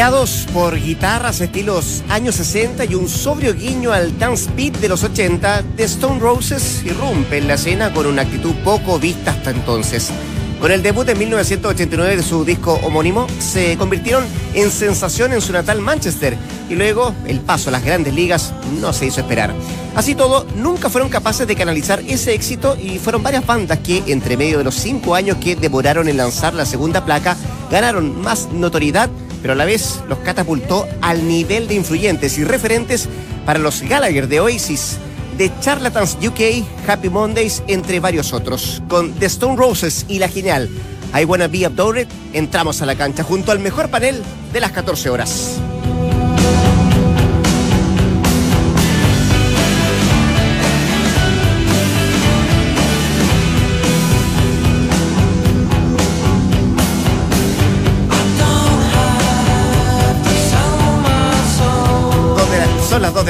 Guiados por guitarras estilos años 60 y un sobrio guiño al dance beat de los 80, The Stone Roses irrumpe en la escena con una actitud poco vista hasta entonces. Con el debut en 1989 de su disco homónimo, se convirtieron en sensación en su natal Manchester y luego el paso a las grandes ligas no se hizo esperar. Así todo, nunca fueron capaces de canalizar ese éxito y fueron varias bandas que, entre medio de los cinco años que demoraron en lanzar la segunda placa, ganaron más notoriedad pero a la vez los catapultó al nivel de influyentes y referentes para los Gallagher de Oasis, de Charlatans UK, Happy Mondays, entre varios otros. Con The Stone Roses y la genial I Wanna Be entramos a la cancha junto al mejor panel de las 14 horas.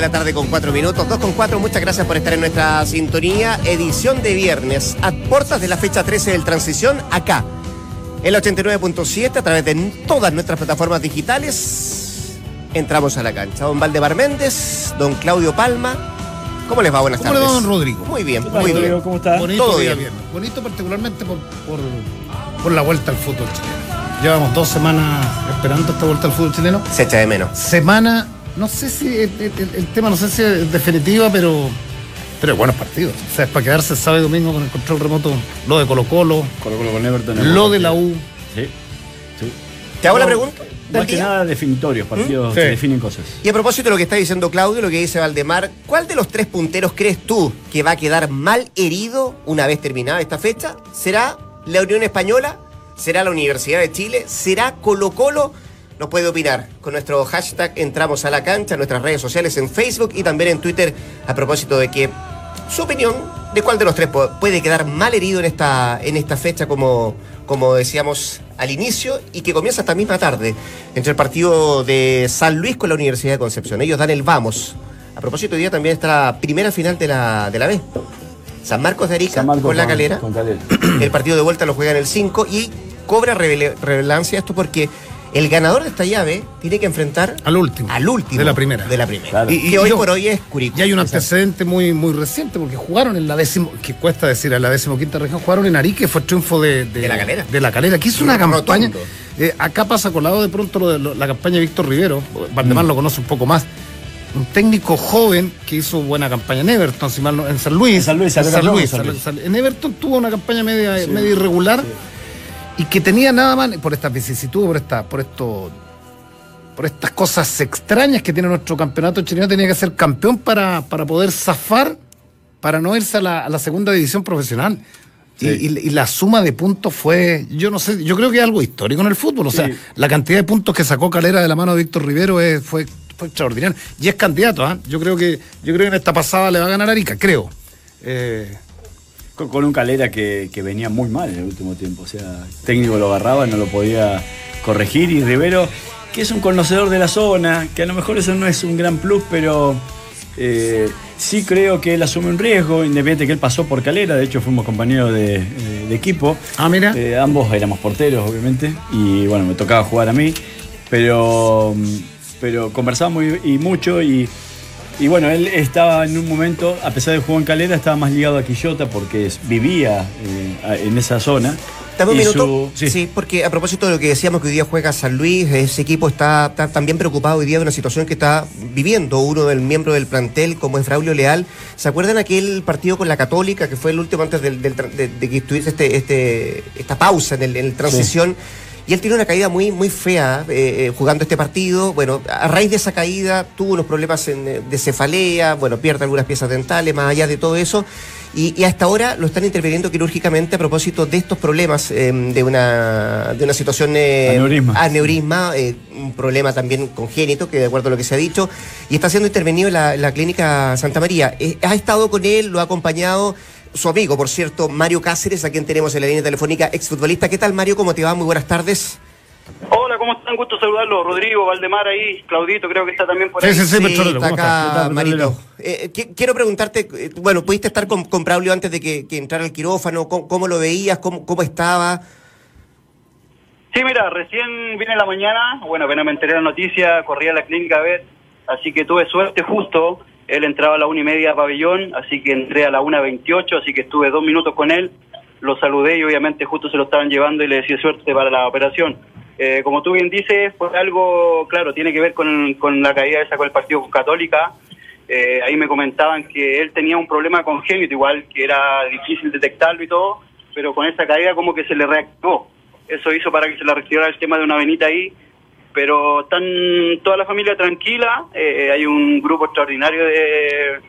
De la tarde con 4 minutos, 2 con 4. Muchas gracias por estar en nuestra sintonía. Edición de viernes, a puertas de la fecha 13 del Transición, acá, el 89.7, a través de todas nuestras plataformas digitales. Entramos a la cancha. Don Valdemar Méndez, don Claudio Palma. ¿Cómo les va? Buenas tardes. ¿Cómo le va, don Rodrigo? Muy bien, muy bien. ¿Cómo está? Bonito Todo bien. Bonito particularmente por, por, por la vuelta al fútbol chileno. Llevamos dos semanas esperando esta vuelta al fútbol chileno. Se echa de menos. Semana no sé si el, tema no sé si es definitiva, pero pero buenos partidos. O sea, es para quedarse sábado y domingo con el control remoto. Lo de Colo Colo. Colo -Colo con Everton. Lo de la U. Sí. sí. ¿Te hago la pregunta? Más que nada definitorios, partidos que definen cosas. Y a propósito de lo que está diciendo Claudio, lo que dice Valdemar, ¿cuál de los tres punteros crees tú que va a quedar mal herido una vez terminada esta fecha? ¿Será la Unión Española? ¿Será la Universidad de Chile? ¿Será Colo Colo? Nos puede opinar con nuestro hashtag Entramos a la cancha, en nuestras redes sociales en Facebook y también en Twitter a propósito de que su opinión de cuál de los tres puede quedar mal herido en esta, en esta fecha como, como decíamos al inicio y que comienza esta misma tarde entre el partido de San Luis con la Universidad de Concepción. Ellos dan el vamos. A propósito, hoy día también está la primera final de la, de la B. San Marcos de Arica con la calera. El partido de vuelta lo juega en el 5 y cobra relevancia esto porque el ganador de esta llave tiene que enfrentar al último. Al último. De la primera. De la primera. Y, hoy por hoy es Curicó. Y hay un antecedente muy, muy reciente, porque jugaron en la décimo, que cuesta decir, en la decimoquinta región, jugaron en Arique, fue triunfo de, de, la calera. De la calera, que hizo una campaña. Eh, acá pasa colado de pronto lo de la campaña de Víctor Rivero. Valdemar mm. lo conoce un poco más. Un técnico joven que hizo buena campaña en Everton, en San Luis. En San Luis, en San Luis. En Everton tuvo una campaña media, media irregular. Y que tenía nada más por esta vicisitud, por esta, por esto por estas cosas extrañas que tiene nuestro campeonato chileno, tenía que ser campeón para, para poder zafar, para no irse a la, segunda división profesional. Y, la suma de puntos fue, yo no sé, yo creo que es algo histórico en el fútbol. O sea, la cantidad de puntos que sacó Calera de la mano de Víctor Rivero fue, fue extraordinario. Y es candidato, ¿ah? Yo creo que, yo creo que en esta pasada le va a ganar Arica, creo. Eh, con, un Calera que, que, venía muy mal en el último tiempo. O sea, el técnico lo agarraba, no lo podía corregir y Rivero que es un conocedor de la zona, que a lo mejor eso no es un gran plus, pero eh, sí creo que él asume un riesgo, independiente que él pasó por Calera, de hecho fuimos compañeros de, eh, equipo. Ah, mira. Eh, ambos éramos porteros, obviamente, y bueno, me tocaba jugar a mí, pero, pero conversábamos y, mucho y, y, bueno, él estaba en un momento, a pesar de jugar en Calera, estaba más ligado a Quillota porque vivía en esa zona un minuto? Sí. porque a propósito de lo que decíamos que hoy día juega San Luis, ese equipo está, también preocupado hoy día de una situación que está viviendo uno del miembro del plantel, como es Braulio Leal. ¿Se acuerdan aquel partido con la Católica, que fue el último antes de, que estuviese este, este, esta pausa en el, transición? Y él tiene una caída muy, muy fea eh, eh, jugando este partido. Bueno, a raíz de esa caída tuvo unos problemas eh, de cefalea, bueno, pierde algunas piezas dentales, más allá de todo eso. Y, hasta ahora lo están interviniendo quirúrgicamente a propósito de estos problemas em, de, una, de una situación eh, aneurisma, eh, un problema también congénito, que de acuerdo a lo que se ha dicho, y está siendo intervenido en la, clínica Santa María. Ha estado con él, lo ha acompañado su amigo, por cierto, Mario Cáceres, a quien tenemos en la línea telefónica, exfutbolista. ¿Qué tal, Mario? ¿Cómo te va? Muy buenas tardes. Hola, ¿cómo están? Gusto saludarlo. Rodrigo, Valdemar ahí, Claudito, creo que está también por ahí. Sí, sí, sí, sí está acá, Marito. Eh, quiero preguntarte, eh, bueno, ¿pudiste estar con, con Braulio antes de que, entrara al quirófano? ¿Cómo, lo veías? ¿Cómo, cómo estaba? Sí, mira, recién vine en la mañana, bueno, apenas me enteré de la noticia, corrí a la clínica a ver, así que tuve suerte justo, él entraba a la una y media a pabellón, así que entré a la una veintiocho, así que estuve dos minutos con él, lo saludé y obviamente justo se lo estaban llevando y le decía suerte para la operación. Eh, como tú bien dices, fue algo, claro, tiene que ver con, con la caída esa con el Partido Católica, eh, ahí me comentaban que él tenía un problema congénito, igual que era difícil detectarlo y todo, pero con esa caída como que se le reactivó. Eso hizo para que se le reactivara el tema de una venita ahí, pero están toda la familia tranquila, eh, hay un grupo extraordinario de,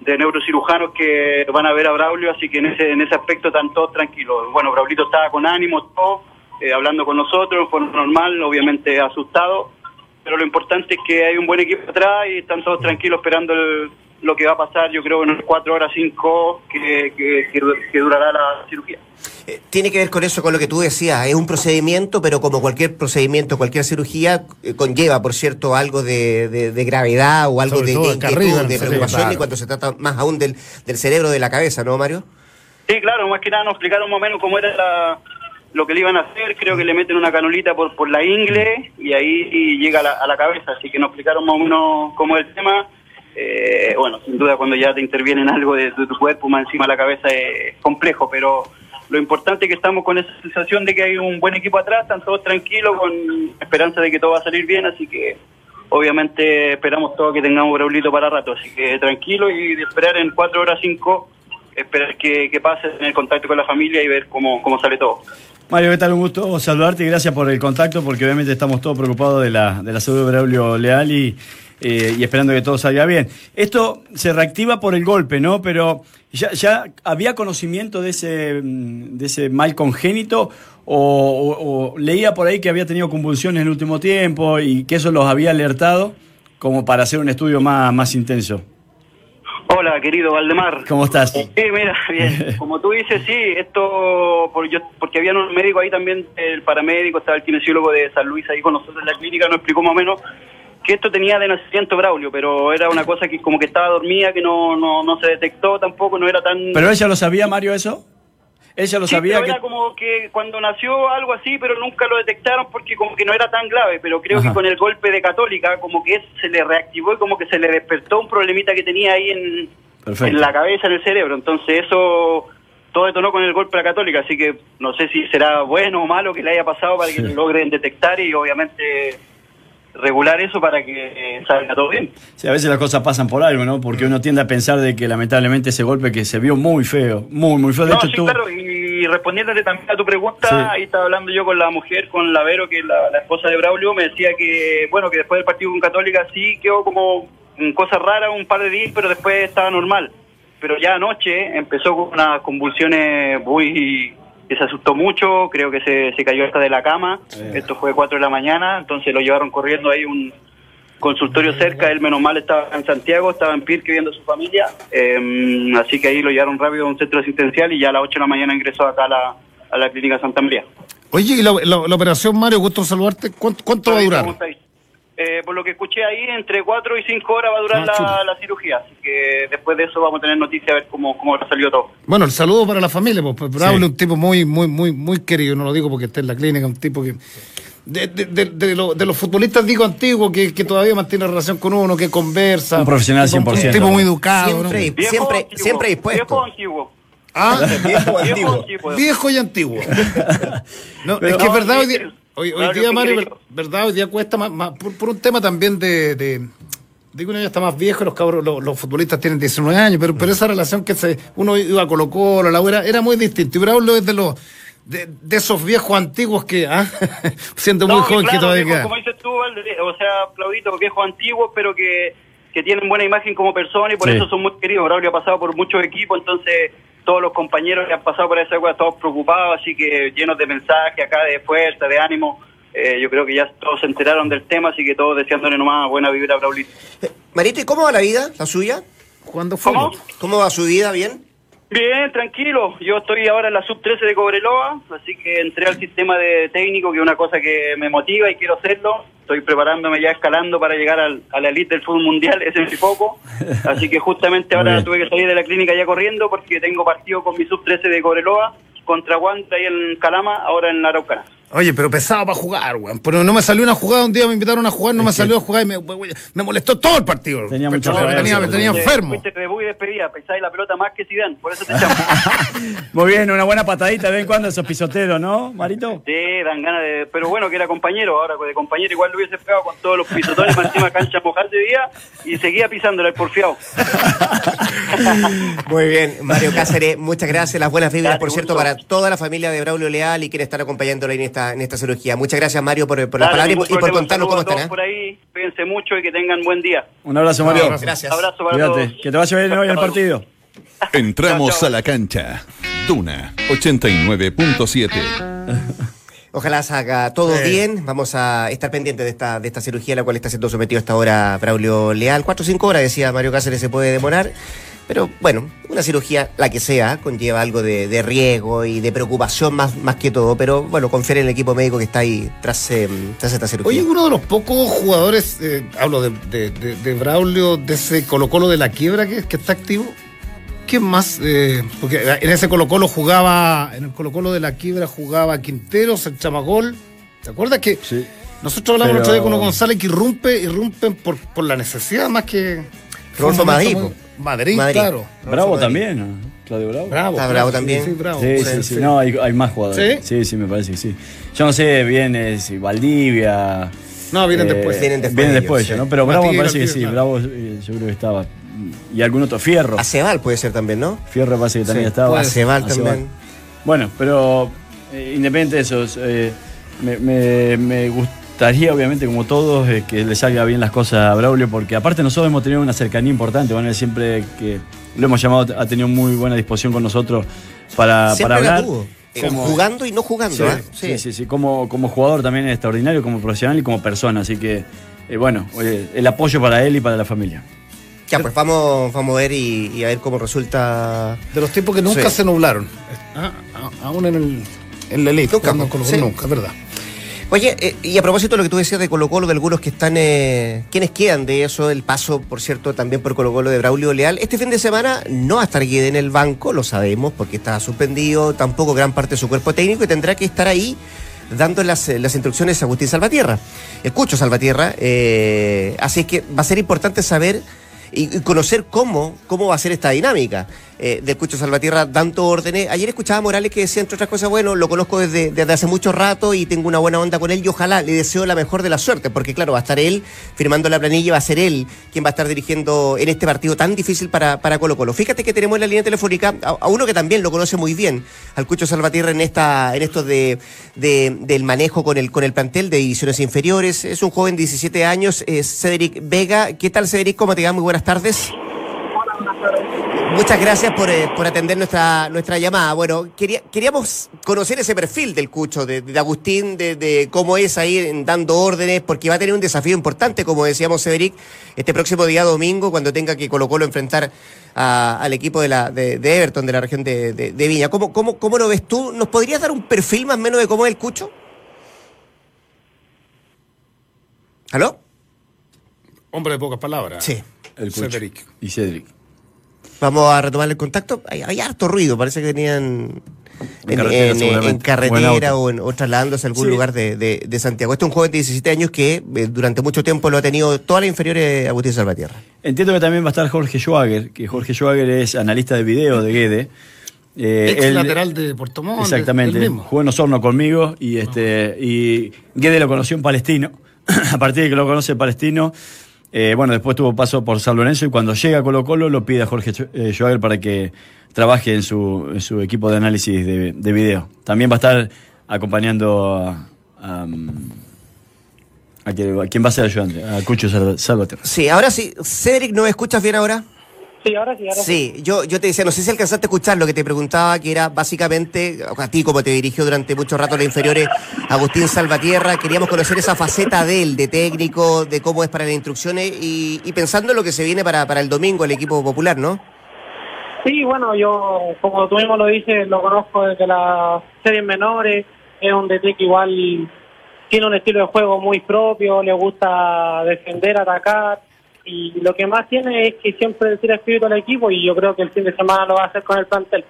de neurocirujanos que van a ver a Braulio, así que en ese, en ese aspecto están todos tranquilos. Bueno, Braulito estaba con ánimo, todo, eh, hablando con nosotros, fue normal, obviamente asustado, pero lo importante es que hay un buen equipo atrás y están todos tranquilos esperando el- lo que va a pasar, yo creo, en unas cuatro horas, cinco, que, que, que, que durará la cirugía. Eh, Tiene que ver con eso, con lo que tú decías. Es un procedimiento, pero como cualquier procedimiento, cualquier cirugía, eh, conlleva, por cierto, algo de, de- de gravedad o algo Sobre de, de inquietud, de preocupación, claro. y cuando se trata más aún del, del cerebro, de la cabeza, ¿no, Mario? Sí, claro, más que nada nos explicaron más o menos cómo era la- lo que le iban a hacer. Creo que le meten una canulita por, por la ingle y ahí llega a la, a la cabeza. Así que nos explicaron más o menos cómo es el tema. Eh, bueno, sin duda cuando ya te intervienen algo de, tu cuerpo más encima de la cabeza es complejo, pero lo importante es que estamos con esa sensación de que hay un buen equipo atrás, están todos tranquilos, con esperanza de que todo va a salir bien, así que obviamente esperamos todos que tengamos Braulito para rato, así que tranquilo y de esperar en cuatro horas cinco, esperar que, que pase, tener contacto con la familia y ver cómo, cómo sale todo. Mario, ¿qué tal? Un gusto saludarte y gracias por el contacto, porque obviamente estamos todos preocupados de la, de la salud de Braulio Leal y, eh, y esperando que todo salga bien. Esto se reactiva por el golpe, ¿no? Pero ¿ya, ya había conocimiento de ese, mm, de ese mal congénito o, o- o leía por ahí que había tenido convulsiones en el último tiempo y que eso los había alertado como para hacer un estudio más, más intenso? Hola, querido Valdemar. ¿Cómo estás? Sí, mira, bien. Como tú dices, sí, esto, por, yo, porque había un médico ahí también, el paramédico, estaba el kinesiólogo de San Luis ahí con nosotros en la clínica, nos explicó más o menos que esto tenía de nacimiento Braulio, pero era una cosa que como que estaba dormida, que no, no, no se detectó tampoco, no era tan... ¿Pero ella lo sabía, Mario, eso? ¿Ella lo Sí, sabía? pero que... era como que cuando nació algo así, pero nunca lo detectaron porque como que no era tan grave, pero creo Ajá. que con el golpe de Católica como que se le reactivó y como que se le despertó un problemita que tenía ahí en, en la cabeza, en el cerebro. Entonces eso todo detonó con el golpe de la Católica, así que no sé si será bueno o malo que le haya pasado para que lo logren detectar y obviamente regular eso para que eh, salga todo bien. Sí, a veces las cosas pasan por algo, ¿no? Porque uno tiende a pensar de que lamentablemente ese golpe que se vio muy feo, muy, muy feo. De No, hecho, sí, tú- claro, y respondiéndote también a tu pregunta, Sí. ahí estaba hablando yo con la mujer, con la Vero, que es la, la esposa de Braulio, me decía que, bueno, que después del partido con Católica sí quedó como cosa rara un par de días, pero después estaba normal. Pero ya anoche empezó con unas convulsiones muy... que se asustó mucho, creo que se, se cayó hasta de la cama, esto fue 4 de la mañana, entonces lo llevaron corriendo ahí un consultorio cerca, él menos mal estaba en Santiago, estaba en Pirque viendo a su familia, eh, así que ahí lo llevaron rápido a un centro asistencial y ya a las 8 de la mañana ingresó acá a la, a la clínica Santa María. Oye, y la, la- la operación, Mario, gusto saludarte. ¿Cuánto, cuánto va a durar? Eh, por lo que escuché ahí, entre 4 y 5 horas va a durar Ah, la, la cirugía, así que después de eso vamos a tener noticias a ver cómo, cómo ha salido todo. Bueno, el saludo para la familia, pues pues, Braulio Sí. un tipo muy, muy, muy, muy querido, no lo digo porque esté en la clínica, un tipo que... De, de, de, de lo- de los futbolistas, digo, antiguos, que, que todavía mantiene relación con uno, que conversa. Un profesional tipo- 100%. Un tipo muy educado, Siempre, siempre, antiguo, siempre dispuesto. Viejo antiguo. Ah, Viejo antiguo. viejo y antiguo. No, Pero- es que es verdad, hoy día. Hoy, hoy día Mario, verdad, hoy día cuesta más, más- por, por un tema también de, de, que uno ya está más viejo, los cabros, los, los futbolistas tienen 19 años, pero, pero esa relación que se, uno iba a Colo Colo, la era, era muy distinto. Y Braulio es de los, de, de esos viejos antiguos que, ah, siendo muy No, joven que todavía viejo, queda. Como dices tú, o sea, Claudito, viejos antiguos, pero que, que tienen buena imagen como persona y por Sí. eso son muy queridos. Braulio ha pasado por muchos equipos, entonces todos los compañeros que han pasado por esa época, todos preocupados, así que llenos de mensajes acá, de fuerza, de ánimo. Eh, yo creo que ya todos se enteraron del tema, así que todos deseándole nomás buena vibra a Braulito. Eh, Marito, ¿y cómo va la vida, la suya? ¿Cuándo fue? ¿Cómo? ¿Cómo va su vida? ¿Bien? Bien, tranquilo. Yo estoy ahora en la sub-13 de Cobreloa, así que entré al sistema de técnico, que es una cosa que me motiva y quiero hacerlo. Estoy preparándome ya escalando para llegar al, a la elite del fútbol mundial, ese es mi foco. Así que justamente ahora tuve que salir de la clínica ya corriendo porque tengo partido con mi sub-13 de Cobreloa contra Guanta y en Calama, ahora en la Araucana. Oye, pero pesado para jugar, weón. Pero no me salió una jugada, un día me invitaron a jugar, no me salió a jugar y me, me molestó todo el partido. Tenía mucho me, tenía, me tenía enfermo. Fuiste y despedida, pesáis la pelota más que Zidane, por eso te echamos. Muy bien, una buena patadita de vez en cuando esos pisoteros, ¿no, Marito? Sí, dan ganas de... Pero bueno, que era compañero, ahora de compañero igual lo hubiese pegado con todos los pisotones más encima cancha mojada de día y seguía pisándola el porfiado. Muy bien, Mario Cáceres, muchas gracias, las buenas vibras, por cierto, gusto. para toda la familia de Braulio Leal y quienes están acompañándole en esta, en esta cirugía. Muchas gracias, Mario, por, por las Dale, palabras y por- y por problema. contarnos cómo están. ¿eh? por ahí, cuídense mucho y que tengan buen día. Un abrazo, Mario. Gracias. Abrazo para Cuídate. todos. Que te vaya bien hoy el partido. Entramos Chao, chao. a la cancha. Duna 89.7. Ojalá salga todo bien. Vamos a estar pendientes de esta, de esta cirugía a la cual está siendo sometido hasta ahora Braulio Leal. Cuatro o cinco horas, decía Mario Cáceres, se puede demorar. Pero bueno, una cirugía, la que sea, conlleva algo de, de riesgo y de preocupación más, más que todo. Pero bueno, confiar en el equipo médico que está ahí tras, eh, tras esta cirugía. Oye, uno de los pocos jugadores, eh, hablo de, de, de- de Braulio, de ese Colo Colo de la quiebra que, que está activo. ¿Quién más? Eh, porque en ese Colo Colo jugaba, en el Colo Colo de la quiebra jugaba Quinteros, el Chamagol. ¿Te acuerdas que Sí. nosotros hablamos Pero- el otro día con uno González que irrumpe, irrumpen por, por la necesidad más que... Rodolfo Madrid, muy- Madrid, Madrid. claro. Bravo Madrid. también, ¿no? Claudio Bravo. Bravo. Está claro, bravo también. Sí, bravo. Sí, sí, sí. No, hay, hay más jugadores. ¿Sí? Sí, sí, me parece que sí. Yo no sé bien eh, si Valdivia. No, vienen eh, después. Vienen después Vienen ellos, después. ¿no? Pero Bravo me parece que sí. claro. Bravo eh, yo creo que estaba. Y algún otro. Fierro. Acebal puede ser también, ¿no? Fierro parece que también Sí, estaba. Acebal Acebal. también. Bueno, pero eh, independiente de eso, eh, me, me- me gustaría, obviamente, como todos, eh, que le salga bien las cosas a Braulio, porque aparte nosotros hemos tenido una cercanía importante. Bueno, él siempre que lo hemos llamado, ha tenido muy buena disposición con nosotros para, para la hablar. Eh, Como- Jugando y no jugando, Sí, ¿ah? sí, sí, sí. Como, como jugador también es extraordinario, como profesional y como persona. Así que, eh, bueno, oye, el apoyo para él y para la familia. Ya, pues vamos, vamos a ver y, y a ver cómo resulta. De los tiempos que nunca Sí. se nublaron. Ah, aún en, el, en la elite. Nunca, sí. nunca, es verdad. Oye, eh, y a propósito de lo que tú decías de Colo Colo, de algunos que están, eh, quienes quedan de eso, el paso, por cierto, también por Colo Colo de Braulio Leal, este fin de semana no va a estar Guede en el banco, lo sabemos, porque está suspendido, tampoco gran parte de su cuerpo técnico y tendrá que estar ahí dando las, eh, las instrucciones a Agustín Salvatierra, el Cucho Salvatierra, eh, así es que va a ser importante saber y, y conocer cómo, cómo va a ser esta dinámica eh, del Cucho Salvatierra dando órdenes. Ayer escuchaba a Morales que decía, entre otras cosas, bueno, lo conozco desde, desde hace mucho rato y tengo una buena onda con él y ojalá le deseo la mejor de la suerte, porque claro, va a estar él firmando la planilla, va a ser él quien va a estar dirigiendo en este partido tan difícil para, para Colo Colo. Fíjate que tenemos en la línea telefónica a, uno que también lo conoce muy bien, al Cucho Salvatierra en esta en esto de, de- del manejo con el, con el plantel de divisiones inferiores. Es un joven de 17 años, es Cedric Vega. ¿Qué tal, Cedric? ¿Cómo te va? Muy buenas tardes. Muchas gracias por, eh, por atender nuestra, nuestra llamada. Bueno, quería, queríamos conocer ese perfil del Cucho, de, de Agustín, de, de cómo es ahí en- dando órdenes, porque va a tener un desafío importante, como decíamos Cedric, este próximo día domingo, cuando tenga que Colo Colo enfrentar a- al equipo de, la, de, de Everton, de la región de, de- de Viña. ¿Cómo, cómo, ¿Cómo lo ves tú? ¿Nos podrías dar un perfil más o menos de cómo es el Cucho? ¿Aló? Hombre de pocas palabras. Sí. El Cucho. Cedric. Y Cedric. Vamos a retomar el contacto. Hay, hay harto ruido, parece que venían En en, carretera, en- en carretera O en o, trasladándose a algún Sí. lugar de, de- de Santiago. Este es un joven de 17 años que eh, durante mucho tiempo lo ha tenido todas las inferiores Agustín Salvatierra. Entiendo que también va a estar Jorge Schwager, que Jorge Schwager es analista de video de Guede. Eh, Ex él- lateral de Puerto Montt. Exactamente. el mismo. Jugó en Osorno conmigo y este y Guede lo conoció en Palestino. a partir de que lo conoce en Palestino, eh, bueno, después tuvo paso por San Lorenzo y cuando llega a Colo Colo lo pide a Jorge eh, Schwager para que trabaje en su, equipo de análisis de, de video. También va a estar acompañando a, a quien, va a ser ayudante, a Cucho Sal- Salvatierra. Sí, ahora sí. Cedric, ¿no me escuchas bien ahora? Sí, ahora sí, ahora sí. Sí, yo, yo te decía, no sé si alcanzaste a escuchar lo que te preguntaba, que era básicamente, a ti como te dirigió durante mucho rato las inferiores, Agustín Salvatierra, queríamos conocer esa faceta de él, de técnico, de cómo es para las instrucciones y, y pensando en lo que se viene para, para el domingo, el equipo popular, ¿no? Sí, bueno, yo, como tú mismo lo dices, lo conozco desde las series menores. Es un DT que igual tiene un estilo de juego muy propio, le gusta defender, atacar. Y lo que más tiene es que siempre tira espíritu al equipo y yo creo que el fin de semana lo va a hacer con el plantel.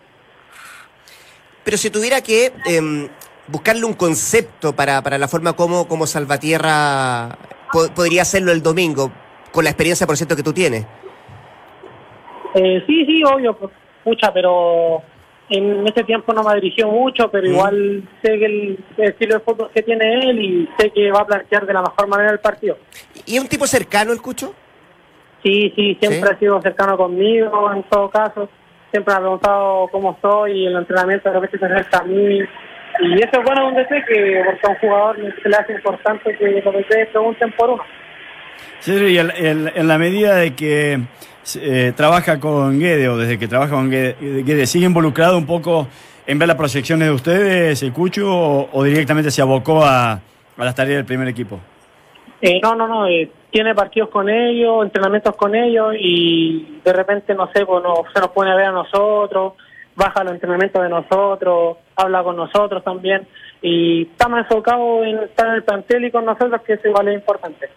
Pero si tuviera que em, buscarle un concepto para, para la forma como, como Salvatierra po- podría hacerlo el domingo, con la experiencia, por cierto, que tú tienes. Eh, sí, sí, obvio, pues, pucha, pero en ese tiempo no me dirigió mucho, pero Mm. igual sé que el, el estilo de fútbol que tiene él y sé que va a plantear de la mejor manera el partido. ¿Y es un tipo cercano el Cucho? Sí, sí, siempre ¿Sí? ha sido cercano conmigo en todo caso. Siempre me ha preguntado cómo estoy y el entrenamiento de repente se acerca a mí. Y eso es bueno donde sé que porque a un jugador se le hace importante que los DT pregunten por uno. Cedro, y en, en- en la medida de que eh, trabaja con Guede o desde que trabaja con Guede, Guede, ¿sigue involucrado un poco en ver las proyecciones de ustedes, el Cucho, o, o directamente se abocó a, a las tareas del primer equipo? Eh, no, no, no, eh, tiene partidos con ellos, entrenamientos con ellos y de repente, no sé, pues, se nos pone a ver a nosotros, baja los entrenamientos de nosotros, habla con nosotros también y estamos enfocados en estar en el plantel y con nosotros, que eso igual es importante.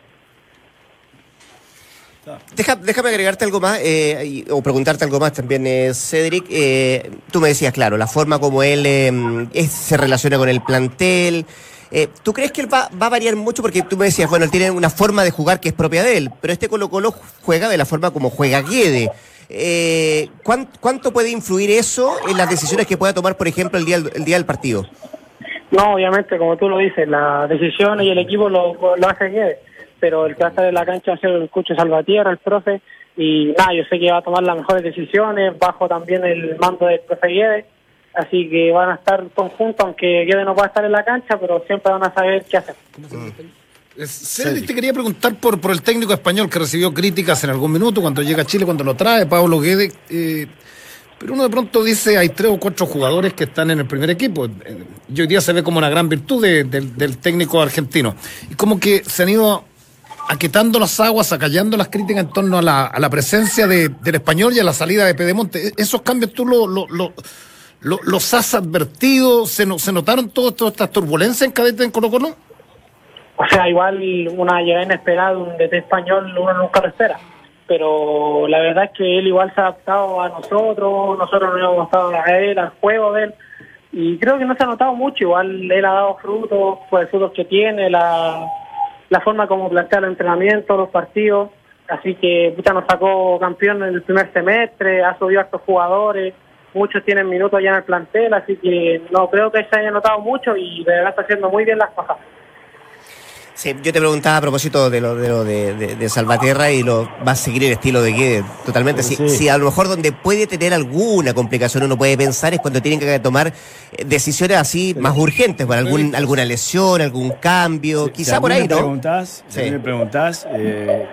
Déjame agregarte algo más eh, o preguntarte algo más también, eh, Cedric. Eh, tú me decías, claro, la forma como él eh, es- se relaciona con el plantel. Eh, ¿Tú crees que él va, va a variar mucho? Porque tú me decías, bueno, él tiene una forma de jugar que es propia de él, pero este Colo Colo juega de la forma como juega Guede. Eh, ¿cuán- ¿Cuánto puede influir eso en las decisiones que pueda tomar, por ejemplo, el día, el día del partido? No, obviamente, como tú lo dices, las decisiones y el equipo lo, lo hace Guedes, pero el que va a estar en la cancha va a ser el Cucho Salvatierra, el profe, y nada, yo sé que va a tomar las mejores decisiones, bajo también el mando del profe Guedes, así que van a estar conjuntos, aunque Guedes no pueda estar en la cancha, pero siempre van a saber qué hacer. Cedric, te quería preguntar por, por el técnico español que recibió críticas en algún minuto cuando llega a Chile, cuando lo trae, Pablo Guede. eh, pero uno de pronto dice, hay tres o cuatro jugadores que están en el primer equipo. Eh, Y hoy día se ve como una gran virtud de- del- del técnico argentino. Y como que se han ido aquetando las aguas, acallando las críticas en torno a la, a la presencia de- del español y a la salida de Pedemonte. E- ¿Esos cambios tú lo- lo- lo- lo- los has advertido? ¿Se, no- se notaron todas estas turbulencias en cadete en Colo Colo? O sea, igual una llegada inesperada un DT español uno nunca lo espera. Pero la verdad es que él igual se ha adaptado a nosotros, nosotros nos hemos adaptado a él, al juego de él. Y creo que no se ha notado mucho, igual él ha dado frutos, pues frutos que tiene, la, la forma como plantea el entrenamiento, los partidos. Así que puta, nos sacó campeón en el primer semestre, ha subido a estos jugadores, muchos tienen minutos ya en el plantel, así que no creo que se haya notado mucho y de verdad está haciendo muy bien las cosas. Sí, yo te preguntaba a propósito de lo de, lo de, de- de Salvatierra y lo va a seguir el estilo de Guede totalmente. Si, Sí. si a lo mejor donde puede tener alguna complicación uno puede pensar es cuando tienen que tomar eh, decisiones así más urgentes, por algún, alguna lesión, algún cambio, Si- quizá si por ahí, ¿no? Preguntás, si me preguntás, eh,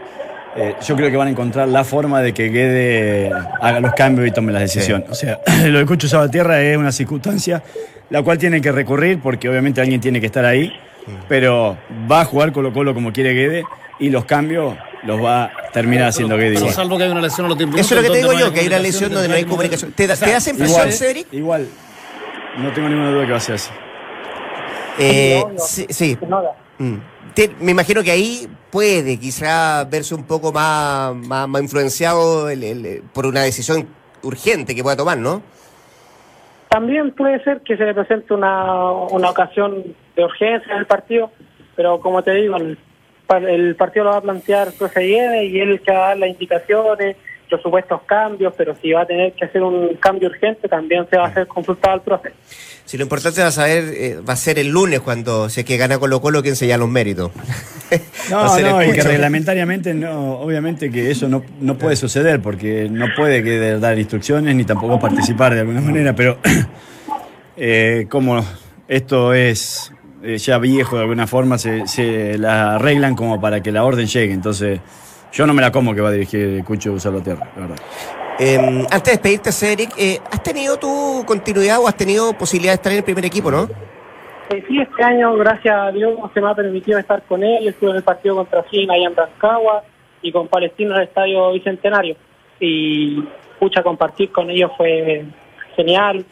eh, yo creo que van a encontrar la forma de que Guede haga los cambios y tome las decisiones. O sea, lo de Cucho Salvatierra es una circunstancia la cual tiene que recurrir porque obviamente alguien tiene que estar ahí, pero va a jugar Colo Colo como quiere Guede y los cambios los va a terminar haciendo Guede Pero igual. salvo que hay una lesión a los 10 minutos. Eso es lo que te digo no yo, que hay una lesión donde no hay comunicación. ¿Te, da- te das impresión, Igual, Cedric? igual, no tengo ninguna duda que va a ser así. Eh, sí. Mm. Te- me imagino que ahí puede quizá verse un poco más, más, más influenciado el- el- por una decisión urgente que pueda tomar, ¿no? También puede ser que se le presente una, una ocasión de urgencia en el partido, pero como te digo, el, pa- el partido lo va a plantear el profe Guede y él que va a dar las indicaciones, los supuestos cambios, pero si va a tener que hacer un cambio urgente, también se va a hacer consultado al profe. Si lo importante va a saber, eh, va a ser el lunes cuando si es que gana Colo Colo quien se llama los méritos. No, no, y que reglamentariamente no, obviamente que eso no, no puede suceder porque no puede que dar instrucciones ni tampoco participar de alguna manera, pero eh, como esto es eh, ya viejo de alguna forma, se, se la arreglan como para que la orden llegue, entonces yo no me la como que va a dirigir Cucho Salvatierra, la verdad. Eh, antes de despedirte, Cedric, eh, ¿has tenido tu continuidad o has tenido posibilidad de estar en el primer equipo, no? Eh, sí, este año, gracias a Dios, se me ha permitido estar con él. Estuve en el partido contra China allá en Rancagua y con Palestina en el Estadio Bicentenario. Y, pucha, compartir con ellos fue genial.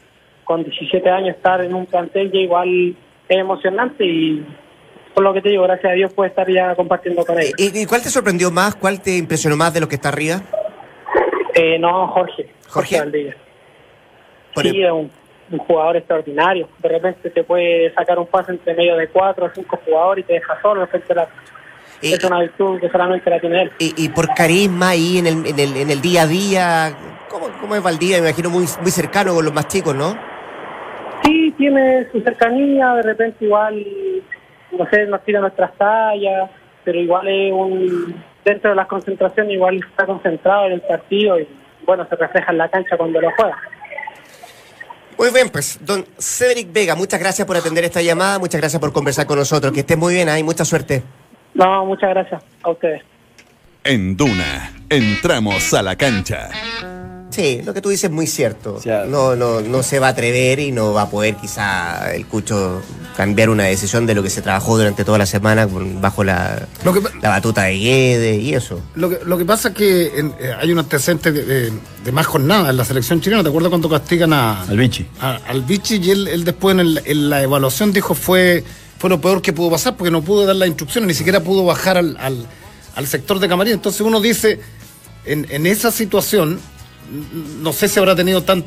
Con 17 años estar en un plantel ya igual es emocionante y, por lo que te digo, gracias a Dios puedo estar ya compartiendo con ellos. ¿Y, y cuál te sorprendió más? ¿Cuál te impresionó más de los que está arriba? Eh, no, Jorge. ¿Jorge? Por Sí, es un, un jugador extraordinario. De repente te puede sacar un pase entre medio de cuatro o cinco jugadores y te deja solo frente a la- Es una virtud que solamente la tiene él. Y, y por carisma ahí en el, en el, en el día a día, ¿cómo, cómo es Valdía? Me imagino muy, muy cercano con los más chicos, ¿no? Sí, tiene su cercanía, de repente igual, no sé, nos tira nuestras tallas, pero igual es un, dentro de las concentraciones igual está concentrado en el partido y bueno, se refleja en la cancha cuando lo juega. Muy bien, pues, don Cedric Vega, muchas gracias por atender esta llamada, muchas gracias por conversar con nosotros, que estés muy bien ahí, mucha suerte. No, muchas gracias a ustedes. En Duna, entramos a la cancha. Sí, lo que tú dices es muy cierto. No, no, no se va a atrever y no va a poder quizá el Cucho cambiar una decisión de lo que se trabajó durante toda la semana bajo la, Lo que, la batuta de Guede y eso. lo que, lo que pasa es que en- eh, hay un antecedente de, de- de más jornadas en la selección chilena. ¿Te acuerdas cuando castigan a, Al Vichy. a- al Vichy y él, él después en, el- en la evaluación dijo fue, fue lo peor que pudo pasar porque no pudo dar las instrucciones, ni siquiera pudo bajar al, al- al sector de camarín. Entonces uno dice, en, en esa situación, no sé si habrá tenido tan-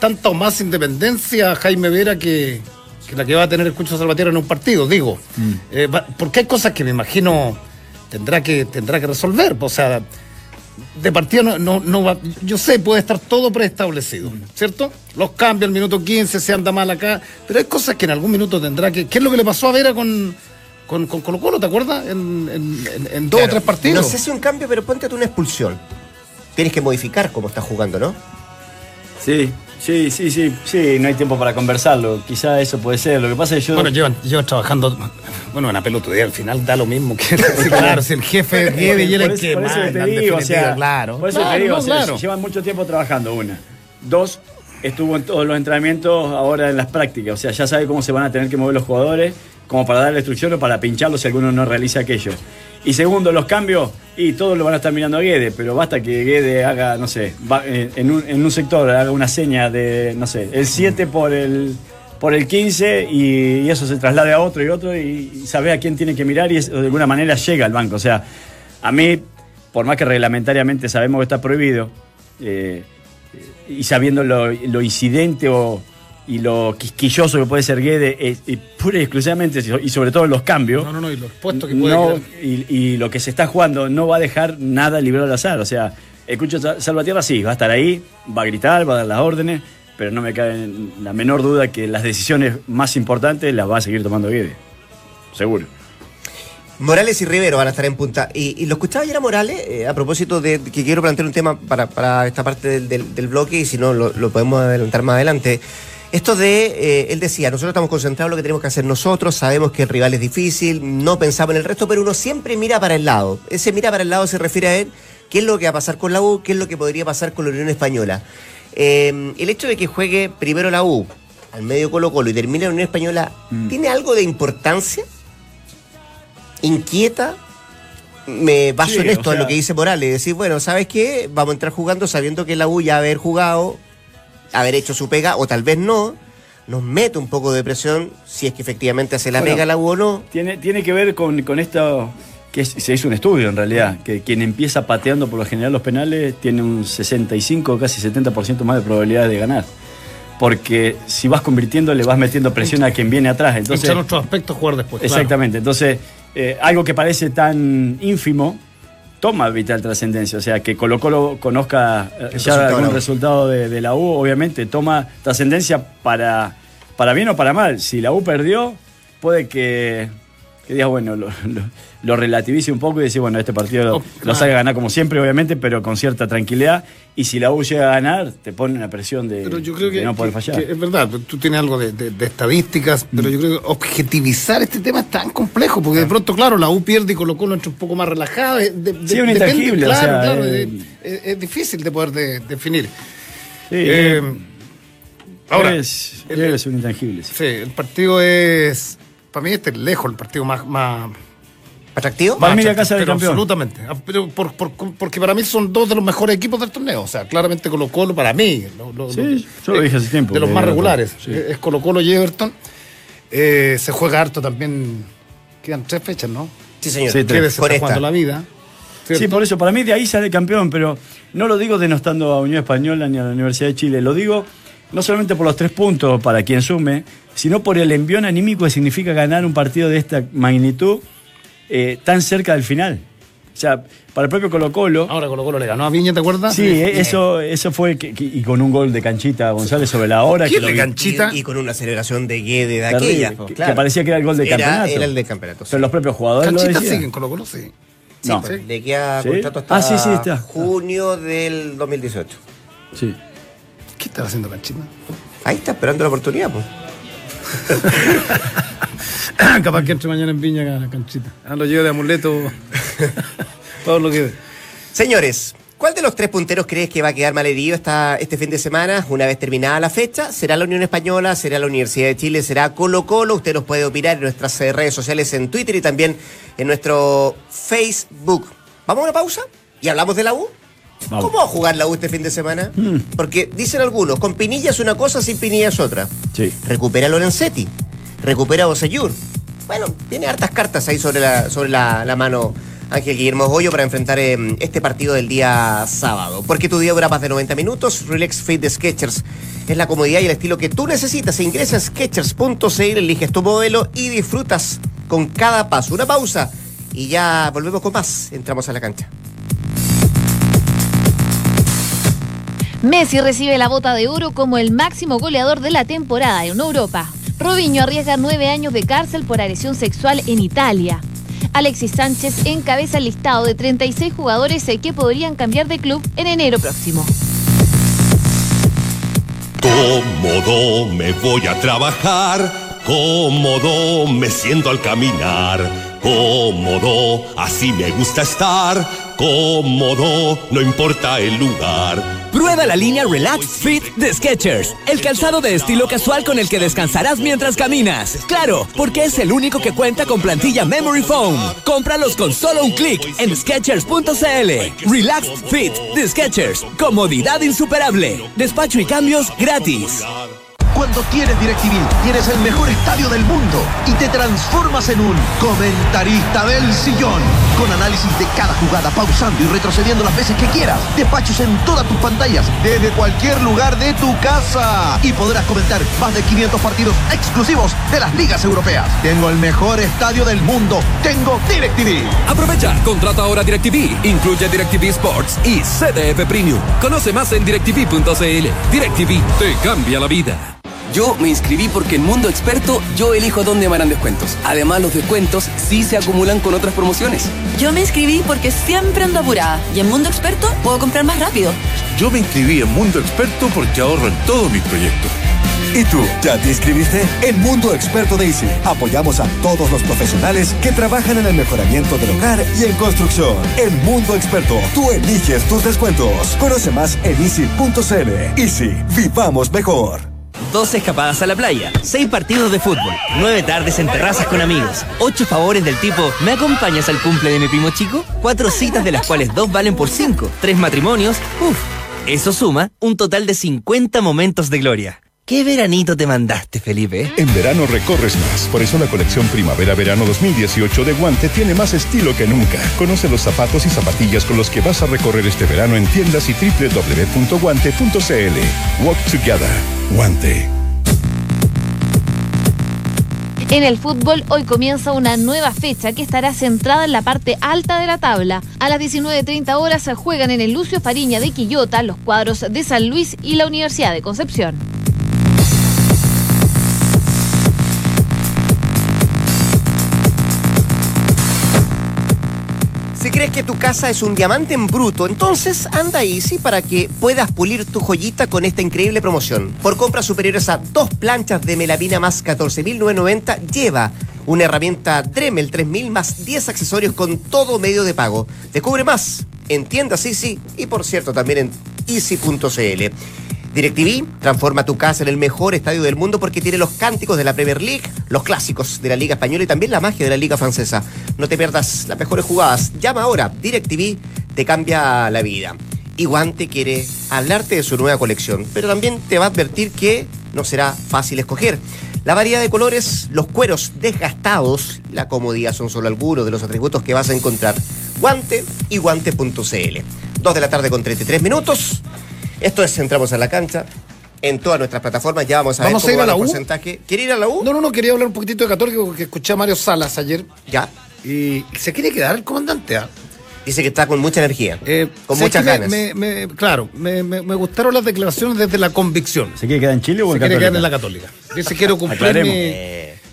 tanta o más independencia Jaime Vera que, que la que va a tener el Cucho Salvatierra en un partido, digo. Eh, va- porque hay cosas que me imagino tendrá que, tendrá que resolver. O sea, de partida no, no, no va. Yo sé, puede estar todo preestablecido, ¿cierto? Los cambios al minuto 15, se anda mal acá, pero hay cosas que en algún minuto tendrá que. ¿Qué es lo que le pasó a Vera con, con, con Colo Colo, te acuerdas? En, en- en- en dos o tres partidos. No sé si un cambio, pero ponte tú una expulsión. Tienes que modificar cómo estás jugando, ¿no? Sí, sí, sí, sí, sí, no hay tiempo para conversarlo. Quizá eso puede ser. Lo que pasa es que yo. Bueno, llevan, llevan trabajando. Bueno, una pelotudía al final da lo mismo que. Claro, si el jefe Guede y él por es eso- que o sea, claro. Por eso Claro, te digo, no, o sea, claro. llevan mucho tiempo trabajando, una. Dos, estuvo en todos los entrenamientos, ahora en las prácticas. O sea, ya sabe cómo se van a tener que mover los jugadores, como para darle instrucción o para pincharlos si alguno no realiza aquello. Y segundo, los cambios, y todos lo van a estar mirando a Guede, pero basta que Guede haga, no sé, va- eh, en, un, en un sector haga una seña de, no sé, el 7 por el por el 15 y, y eso se traslade a otro y otro y, y sabe a quién tiene que mirar y eso de alguna manera llega al banco. O sea, a mí, por más que reglamentariamente sabemos que está prohibido, eh, y sabiendo lo, lo incidente o, y lo quisquilloso que puede ser Guede, y pura y exclusivamente, y sobre todo en los cambios, No, no, no, y los puestos que puede no, y, y lo que se está jugando no va a dejar nada librado al azar. O sea, el Cucho Sa- Salvatierra sí, va a estar ahí, va a gritar, va a dar las órdenes, pero no me cabe la menor duda que las decisiones más importantes las va a seguir tomando Guede. Seguro. Morales y Rivero van a estar en punta. Y, y lo escuchaba ayer a Morales, eh, a propósito de que quiero plantear un tema para, para esta parte del, del- del bloque, y si no, lo, lo podemos adelantar más adelante. Esto de, eh, él decía, nosotros estamos concentrados en lo que tenemos que hacer nosotros, sabemos que el rival es difícil, no pensamos en el resto, pero uno siempre mira para el lado. Ese mira para el lado se refiere a él, qué es lo que va a pasar con la U, qué es lo que podría pasar con la Unión Española. Eh, el hecho de que juegue primero la U, al medio Colo Colo y termine la Unión Española, ¿tiene algo de importancia? inquieta, me baso Sí, en esto, o en lo que dice Morales, decir, bueno, ¿sabes qué? Vamos a entrar jugando sabiendo que la U ya haber jugado, haber hecho su pega, o tal vez no, nos mete un poco de presión si es que efectivamente hace la Bueno, pega la U o no. Tiene, tiene que ver con, con esto, que es- se hizo un estudio en realidad, que quien empieza pateando por lo general los penales tiene un 65, casi 70% más de probabilidades de ganar. Porque si vas convirtiendo, le vas metiendo presión a quien viene atrás. Entonces, en otros aspectos jugar después. claro. Exactamente. Entonces, eh, algo que parece tan ínfimo toma vital trascendencia. O sea, que Colo Colo conozca eh, ya resultado algún resultado de, de la U, obviamente toma trascendencia para, para bien o para mal. Si la U perdió, puede que, que digas, bueno, lo, lo- lo relativice un poco y decir, bueno, este partido lo, Oh, lo sabe ganar como siempre, obviamente, pero con cierta tranquilidad. Y si la U llega a ganar, te pone una presión de, Pero yo creo de que, no poder fallar. que es verdad, tú tienes algo de, de- de estadísticas, pero yo creo que objetivizar este tema es tan complejo, porque de pronto, claro, la U pierde y Colo Colo entra un poco más de- Sí, un depende- intangible, o Claro, sea, claro, eh, es, es- es difícil de poder de- definir. Sí, Eh, ahora, es, el- es un intangible. sí. sí, el partido es, para mí este es lejos el partido más... más ¿Atractivo? Para mí la casa del campeón. Absolutamente. Ah, Pero por- por- porque para mí son dos de los mejores equipos del torneo. O sea, claramente Colo Colo para mí. lo- lo- Sí, lo- yo lo dije hace tiempo, De los más regulares. sí. Eh, Es Colo Colo y Everton. Eh, se juega harto también. Quedan tres fechas, ¿no? Sí, señor. Sí, tres. Por está jugando esta. la vida. Sí, por eso, para mí de ahí sale campeón, pero no lo digo denostando a Unión Española ni a la Universidad de Chile, lo digo no solamente por los tres puntos para quien sume, sino por el envión anímico que significa ganar un partido de esta magnitud eh, tan cerca del final. O sea, para el propio Colo Colo. Ahora Colo Colo le ganó a Viña, ¿te acuerdas? Sí, eh, eso, eso fue que- que- y con un gol de canchita González sobre la hora. ¿Quién que lo le vi- Canchita? Y, y con una celebración de Guede de Terrible, aquella. que- que parecía que era el gol de Era- campeonato. Era el de campeonato. sí. Pero los propios jugadores lo Canchita sigue en Colo Colo, sí. Sí, No. pues, Le queda ¿Sí? contrato hasta Ah, sí, sí, está. junio del 2018. Sí. ¿Qué estaba haciendo Canchita? Ahí está esperando la oportunidad, pues. Capaz que entre mañana en Viña Canchita. Ah, lo llevo de amuleto. Todo lo que. Señores, ¿cuál de los tres punteros crees que va a quedar malherido esta, este fin de semana, una vez terminada la fecha? ¿Será la Unión Española? ¿Será la Universidad de Chile? ¿Será Colo Colo? Usted nos puede opinar en nuestras eh, redes sociales, en Twitter y también en nuestro Facebook. ¿Vamos a una pausa? ¿Y hablamos de la U? Vamos. ¿Cómo va a jugar la U este fin de semana? Porque dicen algunos, con Pinilla es una cosa, sin Pinilla es otra. Sí. Recupera a Lorenzetti, recupera a Bosellur. Bueno, tiene hartas cartas ahí sobre la, sobre la, la mano Ángel Guillermo Hoyo para enfrentar eh, este partido del día sábado. Porque tu día dura más de 90 minutos, Relax Fit de Sketchers es la comodidad y el estilo que tú necesitas. Ingresa a Sketchers.cl, eliges tu modelo y disfrutas con cada paso. Una pausa y ya volvemos con más. Entramos a la cancha. Messi recibe la bota de oro como el máximo goleador de la temporada en Europa. Robinho arriesga nueve años de cárcel por agresión sexual en Italia. Alexis Sánchez encabeza el listado de 36 jugadores eh, que podrían cambiar de club en enero próximo. Cómodo me voy a trabajar, cómodo me siento al caminar, cómodo así me gusta estar, cómodo no importa el lugar. Prueba la línea Relax Fit de Skechers, el calzado de estilo casual con el que descansarás mientras caminas. Claro, porque es el único que cuenta con plantilla Memory Foam. Cómpralos con solo un clic en Skechers.cl. Relax Fit de Skechers, comodidad insuperable. Despacho y cambios gratis. Cuando tienes DirecTV, tienes el mejor estadio del mundo y te transformas en un comentarista del sillón. Con análisis de cada jugada, pausando y retrocediendo las veces que quieras. Despachos en todas tus pantallas, desde cualquier lugar de tu casa. Y podrás comentar más de 500 partidos exclusivos de las ligas europeas. Tengo el mejor estadio del mundo. Tengo DirecTV. Aprovecha, contrata ahora DirecTV. Incluye DirecTV Sports y CDF Premium. Conoce más en directv.cl. DirecTV te cambia la vida. Yo me inscribí porque en Mundo Experto yo elijo dónde me harán descuentos. Además, los descuentos sí se acumulan con otras promociones. Yo me inscribí porque siempre ando apurada y en Mundo Experto puedo comprar más rápido. Yo me inscribí en Mundo Experto porque ahorro en todos mis proyectos. ¿Y tú? ¿Ya te inscribiste? En Mundo Experto de Easy apoyamos a todos los profesionales que trabajan en el mejoramiento del hogar y en construcción. En Mundo Experto, tú eliges tus descuentos. Conoce más en easy.cl. Easy, vivamos mejor. Dos escapadas a la playa, seis partidos de fútbol, nueve tardes en terrazas con amigos, ocho favores del tipo ¿me acompañas al cumple de mi primo chico? Cuatro citas de las cuales dos valen por cinco, tres matrimonios, uff, eso suma un total de 50 momentos de gloria. ¿Qué veranito te mandaste, Felipe? En verano recorres más, por eso la colección Primavera-Verano 2018 de Guante tiene más estilo que nunca. Conoce los zapatos y zapatillas con los que vas a recorrer este verano en tiendas y www.guante.cl. Walk Together. Guante. En el fútbol hoy comienza una nueva fecha que estará centrada en la parte alta de la tabla. A las 19.30 horas se juegan en el Lucio Fariña de Quillota los cuadros de San Luis y la Universidad de Concepción. Crees que tu casa es un diamante en bruto, entonces anda Easy para que puedas pulir tu joyita con esta increíble promoción. Por compras superiores a dos planchas de melamina más 14.990, lleva una herramienta Dremel 3000 más 10 accesorios con todo medio de pago. Descubre más en tiendas Easy y por cierto también en easy.cl. DirecTV transforma tu casa en el mejor estadio del mundo porque tiene los cánticos de la Premier League, los clásicos de la Liga Española y también la magia de la Liga Francesa. No te pierdas las mejores jugadas. Llama ahora. DirecTV te cambia la vida. Y Guante quiere hablarte de su nueva colección, pero también te va a advertir que no será fácil escoger. La variedad de colores, los cueros desgastados, la comodidad son solo algunos de los atributos que vas a encontrar. Guante y guante.cl. Dos de la tarde con 33 minutos. Esto es Entramos a la cancha. en todas nuestras plataformas. Ya vamos a ¿Vamos a ver ir cómo a va la el U? porcentaje. ¿Quiere ir a la U? No, no, no, quería hablar un poquitito de Católica porque escuché a Mario Salas ayer. Ya. Y se quiere quedar el comandante. ¿ah? Dice que está con mucha energía. Eh, con ¿sabes muchas ganas. me- me- claro, me, me- me gustaron las declaraciones desde la convicción. ¿Se quiere quedar en Chile o Se en quiere Católica? quedar en la Católica. Dice, quiero cumplir mi,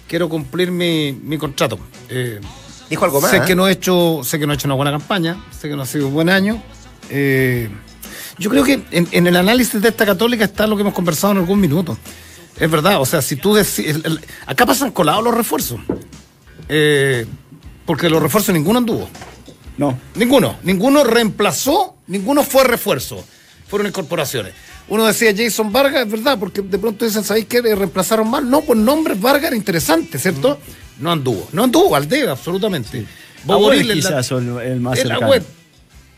quiero cumplir mi, mi contrato. Eh, Dijo algo más. Sé ¿eh? que no he hecho, sé que no he hecho una buena campaña, sé que no ha sido un buen año. Eh, yo creo que en, en el análisis de esta católica está lo que hemos conversado en algún minuto. Es verdad, o sea, si tú decís. el- el- acá pasan colados los refuerzos. Eh, porque los refuerzos ninguno anduvo. No. Ninguno. Ninguno reemplazó, ninguno fue refuerzo. Fueron incorporaciones. Uno decía Jason Vargas, es verdad, porque de pronto dicen, ¿sabéis qué? Eh, reemplazaron mal. No, pues nombres Vargas era interesante, ¿cierto? No anduvo. No anduvo, Aldea, absolutamente. Boboril Agüed en la- quizás el, el más cercano.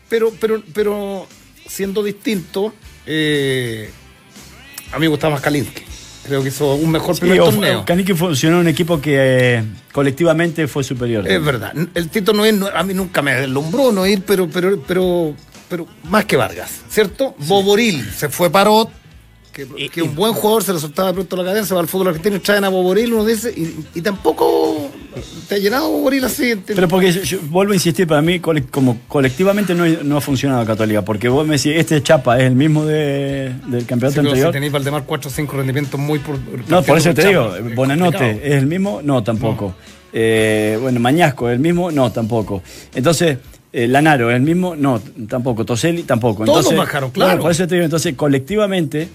Pero, pero, pero siendo distinto, eh, a mí me gustaba más Kalinski. Creo que hizo un mejor Sí, primer torneo. Kaniki funcionó en un equipo que eh, colectivamente fue superior. Es verdad. El Tito no es, no- a mí nunca me deslumbró no ir, pero, pero, pero, pero más que Vargas, ¿cierto? Boboril se fue Parot, que, que un buen jugador se le soltaba pronto la cadencia, va al fútbol argentino y traen a Boboril, uno dice, y, y tampoco te ha llenado Boboril así. Pero porque yo, yo vuelvo a insistir, para mí cole- como colectivamente no, no ha funcionado Católica, porque vos me decís, este Chapa es el mismo de- del Sí, campeonato si anterior. tenéis Valdemar 4 o 5 rendimientos muy por, No, por eso te digo, es Bonanote complicado. es el mismo, no, tampoco. Eh, bueno, Mañasco es el mismo, no, tampoco. Entonces, eh, Lanaro el mismo, no, tampoco. Toselli tampoco. Todos Entonces, bajaron, claro. bueno, por eso te digo, entonces, colectivamente,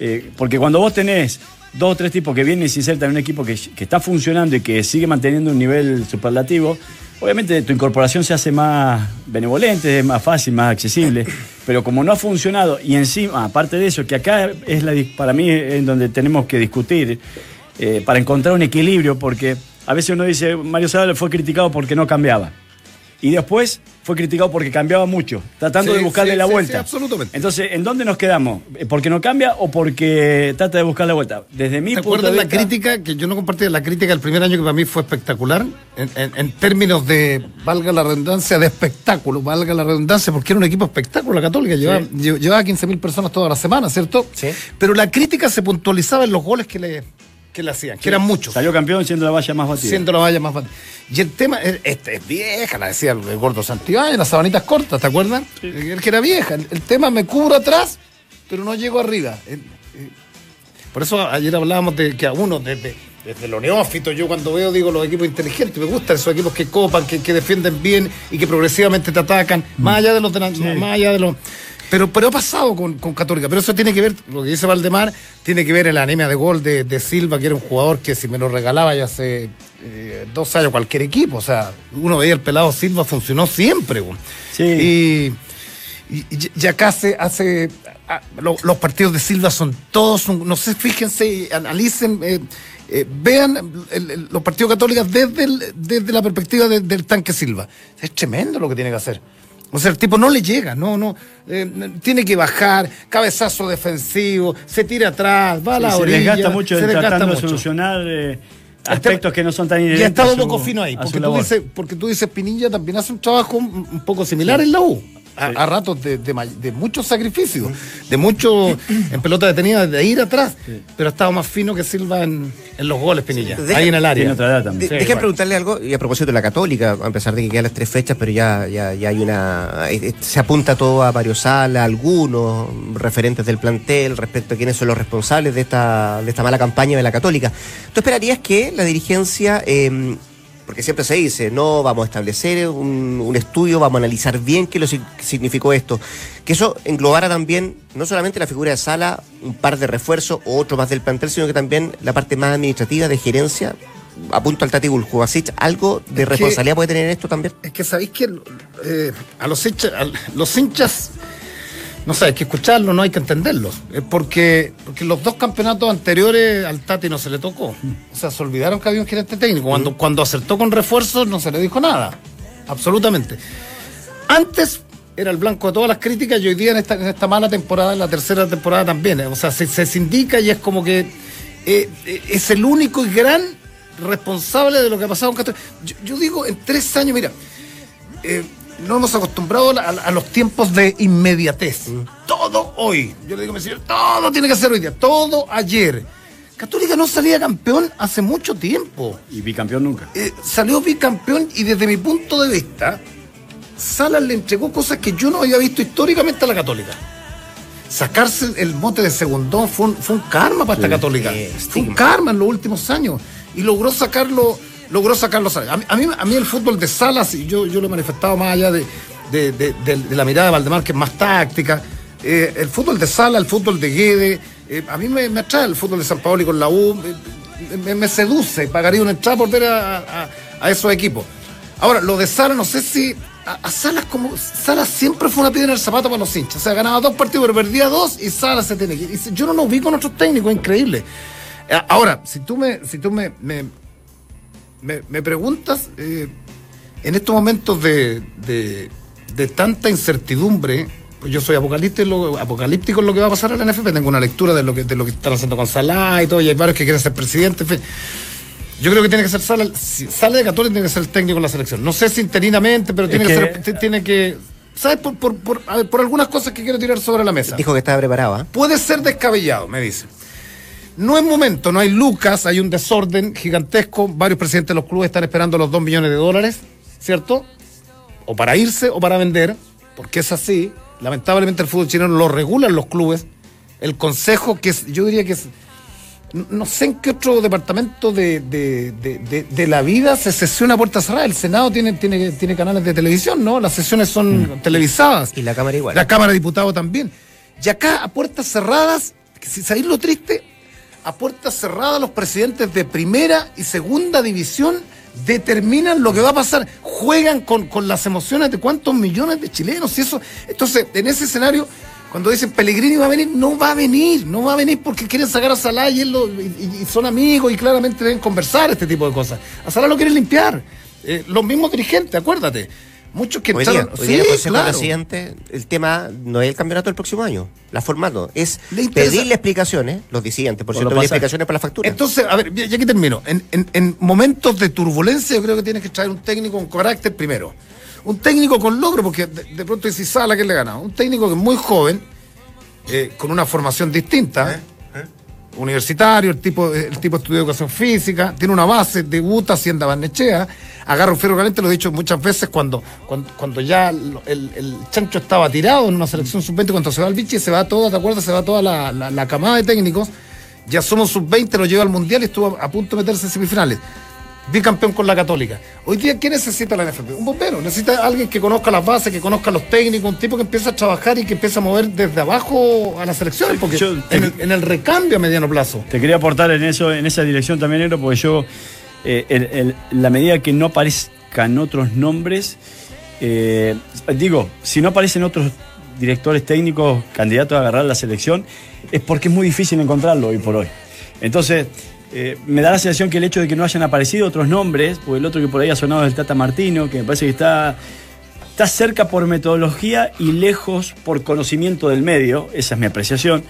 eh, porque cuando vos tenés dos o tres tipos que vienen y se insertan en un equipo que, que está funcionando y que sigue manteniendo un nivel superlativo, obviamente tu incorporación se hace más benevolente, es más fácil, más accesible, pero como no ha funcionado y encima, aparte de eso, que acá es la, para mí en donde tenemos que discutir eh, para encontrar un equilibrio, porque a veces uno dice, Mario Sala fue criticado porque no cambiaba. Y después fue criticado porque cambiaba mucho, tratando Sí, de buscarle sí, la sí, vuelta. sí, absolutamente. Entonces, ¿en dónde nos quedamos? ¿Eh, ¿Porque no cambia o porque trata de buscar la vuelta? Desde mi ¿Te punto acuerdas de la vista. crítica que yo no compartía? La crítica del primer año que para mí fue espectacular, en, en- en términos de, valga la redundancia, de espectáculo, valga la redundancia, porque era un equipo espectáculo la Católica, llevaba, lle- llevaba 15.000 personas toda la semana, ¿cierto? Sí. Pero la crítica se puntualizaba en los goles que le, que le hacían, que eran muchos. Salió campeón siendo la valla más batida. Siendo la valla más fácil. Y el tema, es- este es vieja, la decía el, gordo Santibáñez, las sabanitas cortas, ¿te acuerdas? El que era vieja. El, el tema me cubro atrás, pero no llego arriba. El- por eso ayer hablábamos de que a uno, desde, desde lo neófito, yo cuando veo, digo, los equipos inteligentes, me gustan esos equipos que copan, que, que defienden bien y que progresivamente te atacan, más allá de los delan- más allá de los. Pero, pero ha pasado con, con Católica. Pero eso tiene que ver, lo que dice Valdemar, tiene que ver en la anemia de gol de, de Silva, que era un jugador que si me lo regalaba ya hace eh, dos años cualquier equipo. O sea, uno veía el pelado Silva, funcionó siempre. güey. Y, y, y- y acá se hace. ah, lo- los partidos de Silva son todos, un- no sé, fíjense, analicen, eh, eh, vean el- el- los partidos católicos desde, el- desde la perspectiva de- del tanque Silva. Es tremendo lo que tiene que hacer. O sea, el tipo no le llega, no, no. eh, tiene que bajar, cabezazo defensivo, se tira atrás, va a la Sí, se orilla. desgasta mucho se desgasta tratando de mucho. solucionar eh, aspectos que no son tan Y ha estado un poco fino ahí, porque tú, dices, porque tú dices, Pinilla también hace un trabajo un, un poco similar en la U. A, a ratos de, de, de mucho sacrificio, de mucho en pelota detenida, de ir atrás, pero ha estado más fino que Silva en, en los goles, Pinilla, Deja- ahí en el área. Tiene otra edad también. De- Sí, preguntarle algo, y a propósito de la Católica, a pesar de que quedan las tres fechas, pero ya, ya, ya hay una. Se apunta todo a Mario Sala, algunos referentes del plantel respecto a quiénes son los responsables de esta, de esta mala campaña de la Católica. ¿Tú esperarías que la dirigencia, eh, porque siempre se dice, no, vamos a establecer un, un estudio, vamos a analizar bien qué lo si- significó esto, que eso englobara también no solamente la figura de Sala, un par de refuerzos o otro más del plantel, sino que también la parte más administrativa de gerencia? apunto al Tati Buljovacic, ¿algo de Es que- responsabilidad puede tener esto también? Es que sabéis que eh, a los hinchas, a los hinchas, no sé, hay que escucharlos, no hay que entenderlos. Es porque, porque los dos campeonatos anteriores al Tati no se le tocó. O sea, se olvidaron que había un gerente técnico. Cuando, cuando acertó con refuerzos no se le dijo nada. Absolutamente. Antes era el blanco de todas las críticas y hoy día en esta, en esta mala temporada, en la tercera temporada también. eh. O sea, se, se indica y es como que eh, eh, es el único y gran responsable de lo que ha pasado con Castro. Yo, yo digo, en tres años, mira, eh, no hemos acostumbrado a, a- a los tiempos de inmediatez. Todo todo hoy. Yo le digo, mi señor, todo tiene que ser hoy día, todo ayer. Católica no salía campeón hace mucho tiempo. Y bicampeón nunca. Eh, salió bicampeón y desde mi punto de vista, Salas le entregó cosas que yo no había visto históricamente a la Católica. Sacarse el mote de segundón fue un, fue un karma para esta Católica. Fue un karma en los últimos años. Y logró sacarlo, logró sacarlo. A mí, a mí, a mí el fútbol de Salas, y yo, yo lo he manifestado más allá de, de, de- la mirada de Valdemar, que es más táctica. eh, el fútbol de Sala, el fútbol de Guede, eh, a mí me, me atrae el fútbol de San Paolo y con la U, eh, me, me seduce, pagaría una entrada por ver a, a- esos equipos. Ahora, lo de Sala, no sé si. A, Salas como. Salas siempre fue una piedra en el zapato para los hinchas. O sea, ganaba dos partidos, pero perdía dos y Salas se tiene que yo no lo vi con otros técnicos, increíble. Ahora, si tú me, si tú me, me, me preguntas, eh, en estos momentos de, de, de tanta incertidumbre, pues yo soy apocalíptico, apocalíptico en lo que va a pasar en la NFP, tengo una lectura de lo que, de lo que están haciendo con Salah y todo, y hay varios que quieren ser presidente, en fin. Yo creo que tiene que ser Sala, si sale de Católica tiene que ser el técnico en la selección. No sé si interinamente, pero tiene Es que, que- ser, tiene que, ¿sabes? Por, por, por, por algunas cosas que quiero tirar sobre la mesa. Dijo que estaba preparado, ¿ah? Puede ser descabellado, me dice. No es momento, no hay lucas, hay un desorden gigantesco. Varios presidentes de los clubes están esperando los 2 millones de dólares, ¿cierto? O para irse o para vender, porque es así. Lamentablemente el fútbol chileno lo regulan los clubes. El consejo, que es, yo diría que es. No sé en qué otro departamento de, de- de- de- la vida se sesiona a puerta cerrada. El Senado tiene, tiene, tiene canales de televisión, ¿no? Las sesiones son televisadas. Y la Cámara igual. La Cámara de Diputados también. Y acá, a puertas cerradas, si sabéis lo triste, a puertas cerradas los presidentes de primera y segunda división determinan lo que va a pasar. Juegan con, con las emociones de cuántos millones de chilenos. Y eso, entonces, en ese escenario, cuando dicen Pellegrini va a venir, no va a venir, no va a venir porque quieren sacar a Salah y, él y son amigos y claramente deben conversar este tipo de cosas. A Salah lo quieren limpiar. Eh, los mismos dirigentes, acuérdate. Muchos que Hoy día, hoy día el Sí, Consejo claro. Presidente, el tema no es el campeonato del próximo año, la formato, es pedirle explicaciones, los disidentes, por cierto, explicaciones para la factura. Entonces, a ver, ya aquí termino. En, en- en momentos de turbulencia, yo creo que tienes que traer un técnico con carácter primero. Un técnico con logro, porque de, de pronto dice Sala que le gana. Un técnico que es muy joven, eh, con una formación distinta. Universitario, el tipo, el tipo estudió educación física, tiene una base, debuta Hacienda Barnechea, agarra un fierro caliente, lo he dicho muchas veces, cuando, cuando, cuando ya el, el chancho estaba tirado en una selección sub-20, cuando se va el bichi, se va toda, ¿te acuerdas? Se va toda la, la, la camada de técnicos, ya somos sub-20, lo lleva al Mundial y estuvo a punto de meterse en semifinales. Bicampeón con la Católica. Hoy día, ¿qué necesita la NFP? Un bombero. Necesita alguien que conozca las bases, que conozca los técnicos, un tipo que empiece a trabajar y que empiece a mover desde abajo a las selecciones, porque Yo- en, el, en el recambio a mediano plazo. Te quería aportar en eso, en esa dirección también, Negro, porque yo, eh, el- el- la medida que no aparezcan otros nombres, eh, digo, si no aparecen otros directores técnicos candidatos a agarrar la selección, es porque es muy difícil encontrarlo hoy por hoy. Entonces, eh, me da la sensación que el hecho de que no hayan aparecido otros nombres, porque el otro que por ahí ha sonado es el Tata Martino, que me parece que está está cerca por metodología y lejos por conocimiento del medio, esa es mi apreciación.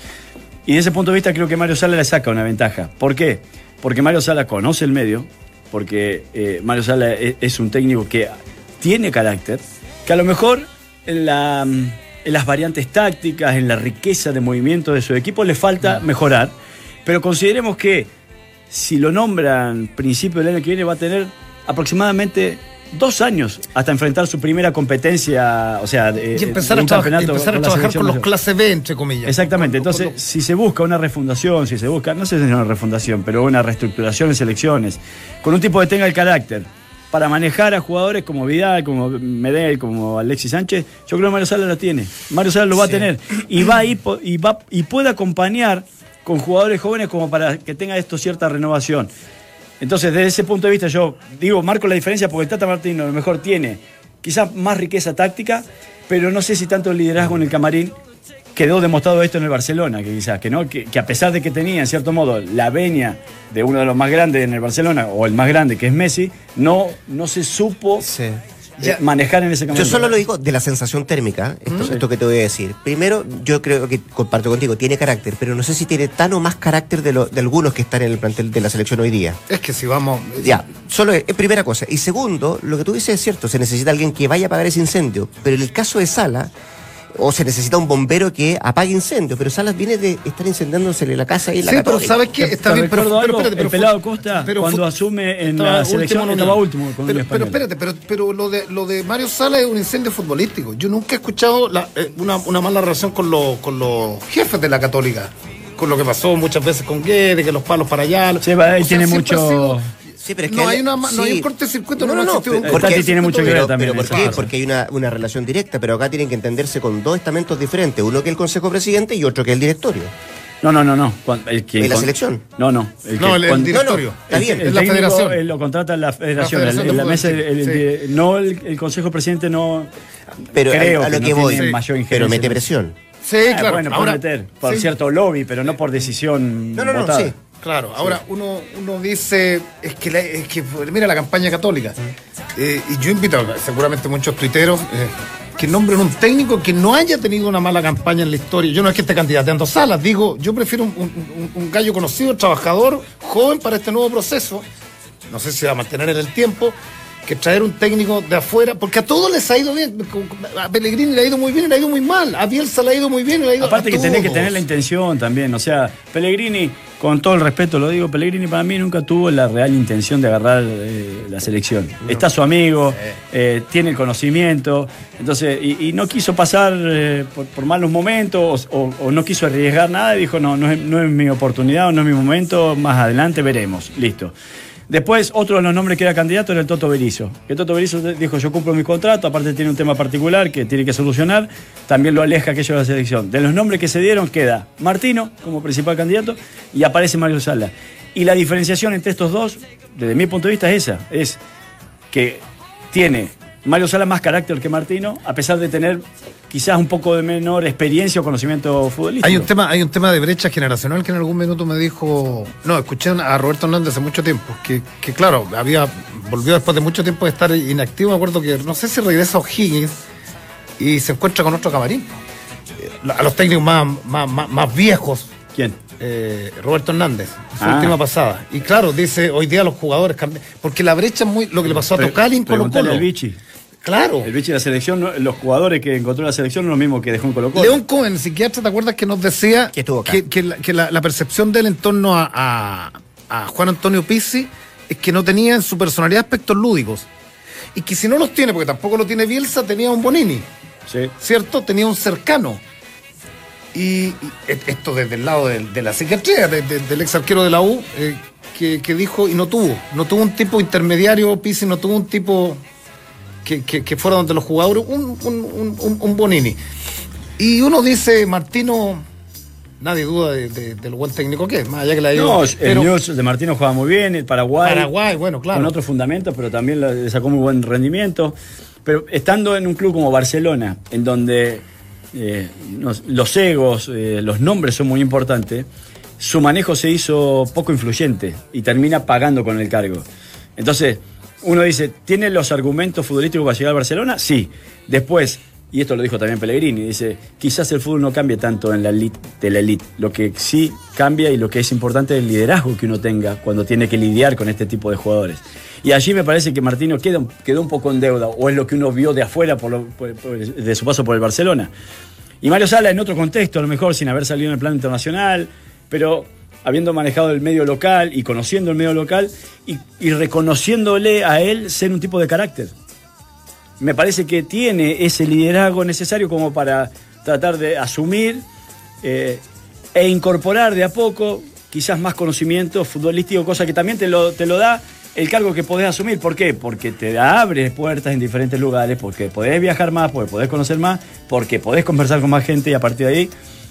Y desde ese punto de vista creo que Mario Sala le saca una ventaja. ¿Por qué? Porque Mario Sala conoce el medio, porque eh, Mario Sala es, es un técnico que tiene carácter, que a lo mejor en, la, en las variantes tácticas, en la riqueza de movimiento de su equipo le falta mejorar, pero consideremos que si lo nombran principio del año que viene va a tener aproximadamente dos años hasta enfrentar su primera competencia, o sea, de- Y empezar de a, un trabajar- campeonato empezar a trabajar con los clase B, entre comillas. Exactamente, entonces si se busca una refundación, si se busca, no sé si es una refundación, pero una reestructuración de selecciones, con un tipo que tenga el carácter para manejar a jugadores como Vidal, como Medel, como Alexis Sánchez, yo creo que Mario Sala lo tiene. Mario Sala lo va a tener y va a ir y va y puede acompañar con jugadores jóvenes como para que tenga esto cierta renovación. Entonces, desde ese punto de vista, yo digo, marco la diferencia porque el Tata Martino a lo mejor tiene quizás más riqueza táctica, pero no sé si tanto el liderazgo en el camarín quedó demostrado esto en el Barcelona, que quizás, que no, que, a pesar de que tenía, en cierto modo, la venia de uno de los más grandes en el Barcelona, o el más grande, que es Messi, no, no se supo eh, manejar en ese Yo camarín. solo lo digo de la sensación térmica, esto, esto que te voy a decir. Primero, yo creo que comparto contigo, tiene carácter, pero no sé si tiene tan o más carácter de, lo- de algunos que están en el plantel de la selección hoy día. Es que si vamos. Ya, solo es, es primera cosa. Y segundo, lo que tú dices es cierto, se necesita alguien que vaya a apagar ese incendio. Pero en el caso de Sala, o se necesita un bombero que apague incendios, pero Salas viene de estar incendiándosele la casa y la Sí, pero. ¿sabes qué? Está bien, pero, espérate, pero el pelado Costa, pero cuando asume en la selección, en estaba último con pero, pero espérate, pero, pero lo de lo de Mario Sala es un incendio futbolístico. Yo nunca he escuchado la- eh, una, una mala relación con, los con los jefes de la Católica. Con lo que pasó muchas veces con Guedes, que los palos para allá. Sí, O sea, tiene mucho- sido- Sí, pero es que no, él- hay una, ma- no hay sí. un No, no, no, no, Tati tiene mucho que ver también pero ¿por qué? Porque hay una, una relación directa, pero acá tienen que entenderse con dos estamentos diferentes, uno que es el Consejo Presidente y otro que es el directorio. No, no, no, no. El que, ¿En la selección? No, no. No, el- el cuan- directorio. Está el- bien. El, Es la técnico, federación. eh, lo contrata la federación. federación el- de la mesa, sí, el- sí. el- no el, el Consejo Presidente no. Pero creo a, a lo que que, no voy, mayor pero mete presión. Sí, Ah, claro. Bueno, Ahora, puede meter por sí, cierto lobby, pero no por decisión. No, no, no, sí. Claro, ahora uno, uno dice, es que, la- es que mira la campaña católica. Eh, y yo invito a seguramente muchos tuiteros eh, que nombren un técnico que no haya tenido una mala campaña en la historia. Yo no es que esté candidateando salas, digo, yo prefiero un, un- un- un gallo conocido, trabajador, joven para este nuevo proceso. No sé si va a mantener en el tiempo. Que traer un técnico de afuera, porque a todos les ha ido bien. A Pellegrini le ha ido muy bien le ha ido muy mal. A Bielsa le ha ido muy bien le ha ido Aparte a que tenés que tener la intención también, o sea, Pellegrini, con todo el respeto lo digo, Pellegrini para mí nunca tuvo la real intención de agarrar eh, la selección. Está su amigo, eh, tiene el conocimiento, entonces, y, y no quiso pasar eh, por, por malos momentos o, o no quiso arriesgar nada y dijo, no, no es, no es mi oportunidad o no es mi momento, más adelante veremos, listo. Después, otro de los nombres que era candidato era el Toto Berizo. Que Toto Berizo dijo, yo cumplo mi contrato, aparte tiene un tema particular que tiene que solucionar, también lo aleja aquello de la selección. De los nombres que se dieron queda Martino como principal candidato y aparece Mario Sala. Y la diferenciación entre estos dos, desde mi punto de vista, es esa, es que tiene Mario Sala más carácter que Martino, a pesar de tener quizás un poco de menor experiencia o conocimiento futbolístico. Hay un tema, hay un tema de brecha generacional que en algún minuto me dijo, no, escuché a Roberto Hernández hace mucho tiempo, que, que claro, había, volvió después de mucho tiempo de estar inactivo, me acuerdo que no sé si regresa O'Higgins y se encuentra con otro camarín. A los técnicos más, más, más, más viejos. ¿Quién? Eh, Roberto Hernández, su Ah. última pasada. Y claro, dice, hoy día los jugadores cambian. Porque la brecha es muy, lo que le pasó a Pre- Tocali en Colo Vichy. Claro. El Vichy de la selección, no- los jugadores que encontró en la selección no es lo mismo que dejó en Colo Colo. León Cohen, el psiquiatra, ¿te acuerdas que nos decía Que estuvo acá. que, que la, que la- la percepción de él en torno a, a- a Juan Antonio Pizzi es que no tenía en su personalidad aspectos lúdicos? Y que si no los tiene, porque tampoco lo tiene Bielsa, tenía un Bonini, Sí. ¿cierto? Tenía un cercano. Y, y e- esto desde el lado del- de, la psiquiatría, de- de- del ex arquero de la U, eh, que, que dijo, y no tuvo, no tuvo un tipo intermediario, Pizzi no tuvo un tipo que, que- que fuera donde los jugadores, un, un, un- un- un Bonini. Y uno dice, Martino, nadie duda de, de- de lo buen técnico que es, más allá que la No, el pero News de Martino juega muy bien, el Paraguay. Paraguay, bueno, claro. Con otros fundamentos, pero también le sacó muy buen rendimiento. Pero estando en un club como Barcelona, en donde eh, los egos, eh, los nombres son muy importantes, su manejo se hizo poco influyente y termina pagando con el cargo. Entonces, uno dice, ¿tiene los argumentos futbolísticos para llegar al Barcelona? Sí. Después, y esto lo dijo también Pellegrini, dice, quizás el fútbol no cambie tanto en la elite la elite. Lo que sí cambia y lo que es importante es el liderazgo que uno tenga cuando tiene que lidiar con este tipo de jugadores. Y allí me parece que Martino queda, quedó un poco en deuda, o es lo que uno vio de afuera por de su paso por el Barcelona. Y Mario Sala en otro contexto, a lo mejor sin haber salido en el plano internacional, pero habiendo manejado el medio local y conociendo el medio local y reconociéndole a él ser un tipo de carácter. Me parece que tiene ese liderazgo necesario como para tratar de asumir eh, e incorporar de a poco quizás más conocimiento futbolístico, cosa que también te lo, te lo da el cargo que podés asumir. ¿Por qué? Porque te abre puertas en diferentes lugares, porque podés viajar más, porque podés conocer más, porque podés conversar con más gente y a partir de ahí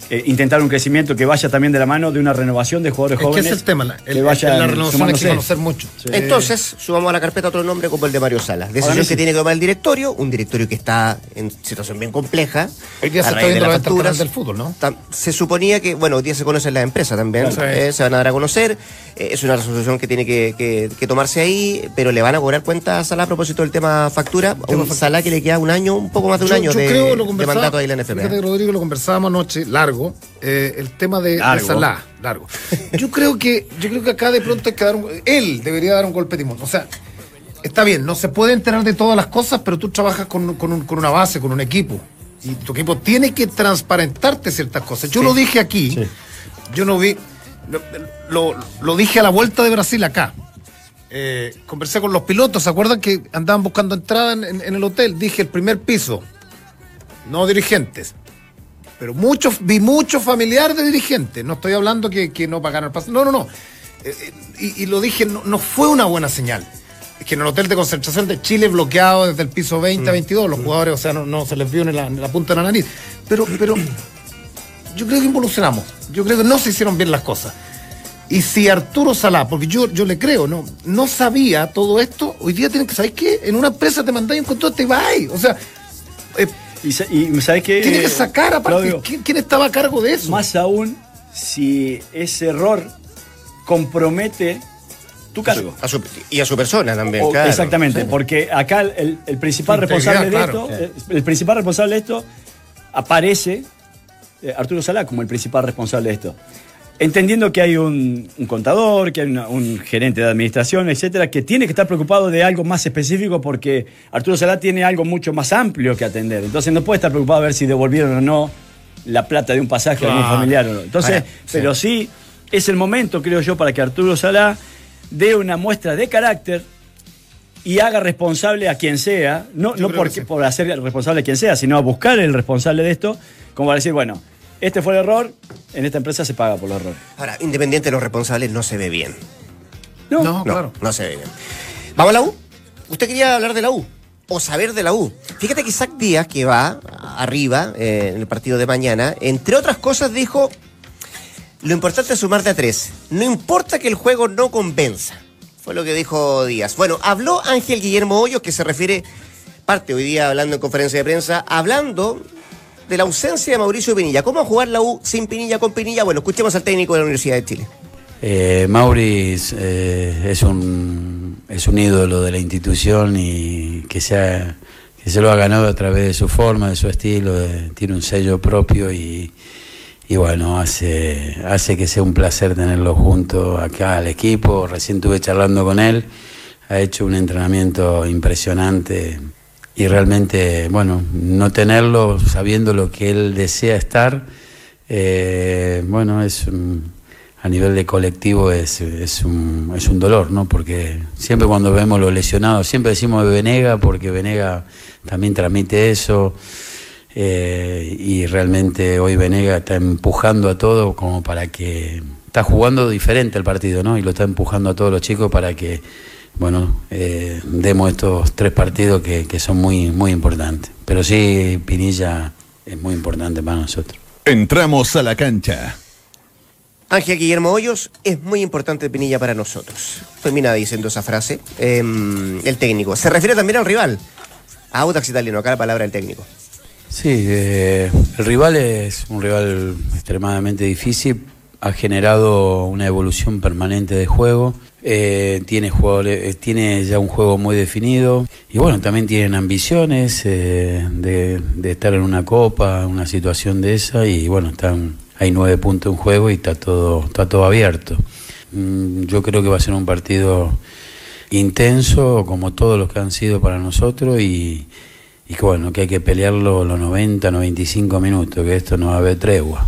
eh, intentar un crecimiento que vaya también de la mano de una renovación de jugadores Es que jóvenes. ese es el tema, la, que el- vayan la renovación hay que conocer mucho. Sí. Entonces, sumamos a la carpeta otro nombre como el de Mario Salas. Decisión que tiene que tomar el directorio, un directorio que está en situación bien compleja. Hoy día a se está raíz de viendo la las del fútbol, ¿no? Tam- Se suponía que, bueno, hoy día se conocen las empresas también, Claro. eh, se van a dar a conocer, eh, es una resolución que tiene que, que- que tomarse ahí, pero le van a cobrar cuenta a Salah a propósito del tema factura, un Salah que le queda un año, un poco más de un Yo- año yo de, creo, lo de mandato ahí en la NFP. Rodrigo, lo conversábamos anoche, largo, eh, el tema de, de Largo. Salah, largo. Yo creo que, yo creo que acá de pronto hay que dar un, él debería dar un golpe de timón. O sea, está bien, no se puede enterar de todas las cosas, pero tú trabajas con, con un- con una base, con un equipo. Y tu equipo tiene que transparentarte ciertas cosas. Yo lo dije aquí, yo no vi, lo, lo- lo dije a la vuelta de Brasil acá. Eh, conversé con los pilotos, ¿se acuerdan que andaban buscando entrada en, en- en el hotel? Dije el primer piso, no dirigentes. Pero muchos, vi muchos familiares de dirigentes. No estoy hablando que, que no pagaron el pasaje. No, no, no. Eh, eh, y, y lo dije, no, no fue una buena señal. Es que en el hotel de concentración de Chile bloqueado desde el piso 20 a 22, los jugadores, o sea, no, no se les vio ni la, ni la punta de la nariz. Pero, pero yo creo que involucionamos. Yo creo que no se hicieron bien las cosas. Y si Arturo Salá, porque yo, yo le creo, ¿no? No sabía todo esto, hoy día tienen que, ¿sabes qué? En una empresa te mandáis un contrato y te vas. O sea, eh, Y, sa- y ¿sabes qué? tiene que sacar aparte. Claudio? ¿quién, estaba a cargo de eso? Más aún si ese error compromete tu cargo. A su- y a su persona también, O- claro. Exactamente, Sí. porque acá el, el principal responsable de claro. esto, el, el principal responsable de esto aparece eh, Arturo Salá como el principal responsable de esto. Entendiendo que hay un, un contador, que hay una- un gerente de administración, etcétera, que tiene que estar preocupado de algo más específico porque Arturo Salá tiene algo mucho más amplio que atender. Entonces no puede estar preocupado a ver si devolvieron o no la plata de un pasaje a algún Claro. familiar o no. Entonces, sí. pero sí es el momento, creo yo, para que Arturo Salá dé una muestra de carácter y haga responsable a quien sea, no, no creo por, que sí. por hacer responsable a quien sea, sino a buscar el responsable de esto, como para decir, bueno, este fue el error, en esta empresa se paga por los errores. Ahora, independiente de los responsables, no se ve bien. No, No, claro. No se ve bien. ¿Vamos a la U? Usted quería hablar de la U. O saber de la U. Fíjate que Isaac Díaz, que va arriba eh, en el partido de mañana, entre otras cosas dijo, lo importante es sumarte a tres. No importa que el juego no convenza. Fue lo que dijo Díaz. Bueno, habló Ángel Guillermo Hoyos, que se refiere, parte hoy día hablando en conferencia de prensa, hablando de la ausencia de Mauricio Pinilla. ¿Cómo jugar la U sin Pinilla, con Pinilla? Bueno, escuchemos al técnico de la Universidad de Chile. Eh, eh, es, un, es un ídolo de la institución y que se, que se lo ha ganado a través de su forma, de su estilo, tiene un sello propio y, y bueno, hace, hace que sea un placer tenerlo junto acá al equipo. Recién estuve charlando con él, ha hecho un entrenamiento impresionante y realmente, bueno, no tenerlo sabiendo lo que él desea estar, eh, bueno, es... a nivel de colectivo es, es, un, es un dolor, ¿no? Porque siempre cuando vemos los lesionados, siempre decimos de Venega, porque Venega también transmite eso. eh, y realmente hoy Venega está empujando a todo como para que. Está jugando diferente el partido, ¿no? Y lo está empujando a todos los chicos para que, bueno, eh, demos estos tres partidos que, que son muy, muy importantes. Pero sí, Pinilla es muy importante para nosotros. Entramos a la cancha. Ángel Guillermo Hoyos es muy importante Pinilla para nosotros. Termina diciendo esa frase. em, el técnico. Se refiere también al rival. A Audax Italiano, acá la palabra del técnico. Sí, eh, el rival es un rival extremadamente difícil, ha generado una evolución permanente de juego, eh, tiene, jugadores, eh, tiene ya un juego muy definido y bueno, también tienen ambiciones eh, de, de estar en una copa, una situación de esa y bueno, están, hay nueve puntos en juego y está todo, está todo abierto. Mm, Yo creo que va a ser un partido intenso, como todos los que han sido para nosotros, y, y bueno, que hay que pelearlo los 90, 95 minutos, que esto no va a haber tregua.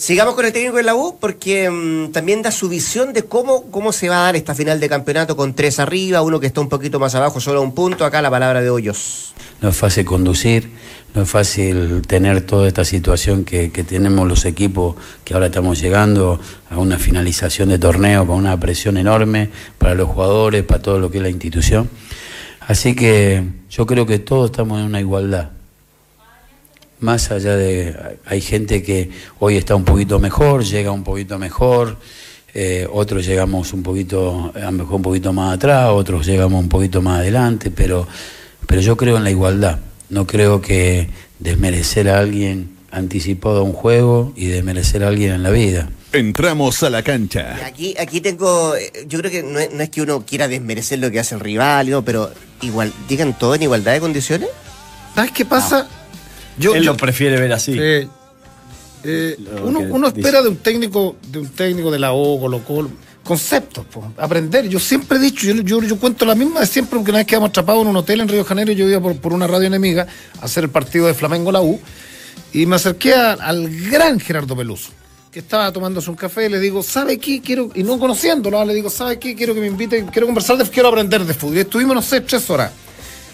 Sigamos con el técnico de la U porque mm, también da su visión de cómo, cómo se va a dar esta final de campeonato con tres arriba, uno que está un poquito más abajo, solo un punto. Acá la palabra de Hoyos. No es fácil conducir, no es fácil tener toda esta situación que, que tenemos los equipos, que ahora estamos llegando a una finalización de torneo con una presión enorme para los jugadores, para todo lo que es la institución. Así que yo creo que todos estamos en una igualdad. Más allá de, hay gente que hoy está un poquito mejor, llega un poquito mejor, eh, otros llegamos un poquito, a lo mejor un poquito más atrás, otros llegamos un poquito más adelante, pero, pero yo creo en la igualdad. No creo que desmerecer a alguien anticipado a un juego y desmerecer a alguien en la vida. Entramos a la cancha. Aquí, aquí tengo, eh, yo creo que no es, no es que uno quiera desmerecer lo que hace el rival, ¿no? pero igual, digan todo en igualdad de condiciones. ¿Sabes qué pasa? Yo, Él yo- lo prefiere ver así. Eh, eh, uno espera de un técnico de un técnico de la O, Colo Colo, conceptos, po, aprender. Yo siempre he dicho, yo, yo, yo cuento la misma de siempre, porque una vez quedamos atrapados en un hotel en Río de Janeiro, yo iba por, por una radio enemiga a hacer el partido de Flamengo la U, y me acerqué a- al gran Gerardo Peluso, que estaba tomándose un café, y le digo, ¿sabe qué? Quiero, y no conociéndolo, le digo, ¿sabe qué? Quiero que me invite, quiero conversar, de, quiero aprender de fútbol. Y estuvimos, no sé, tres horas.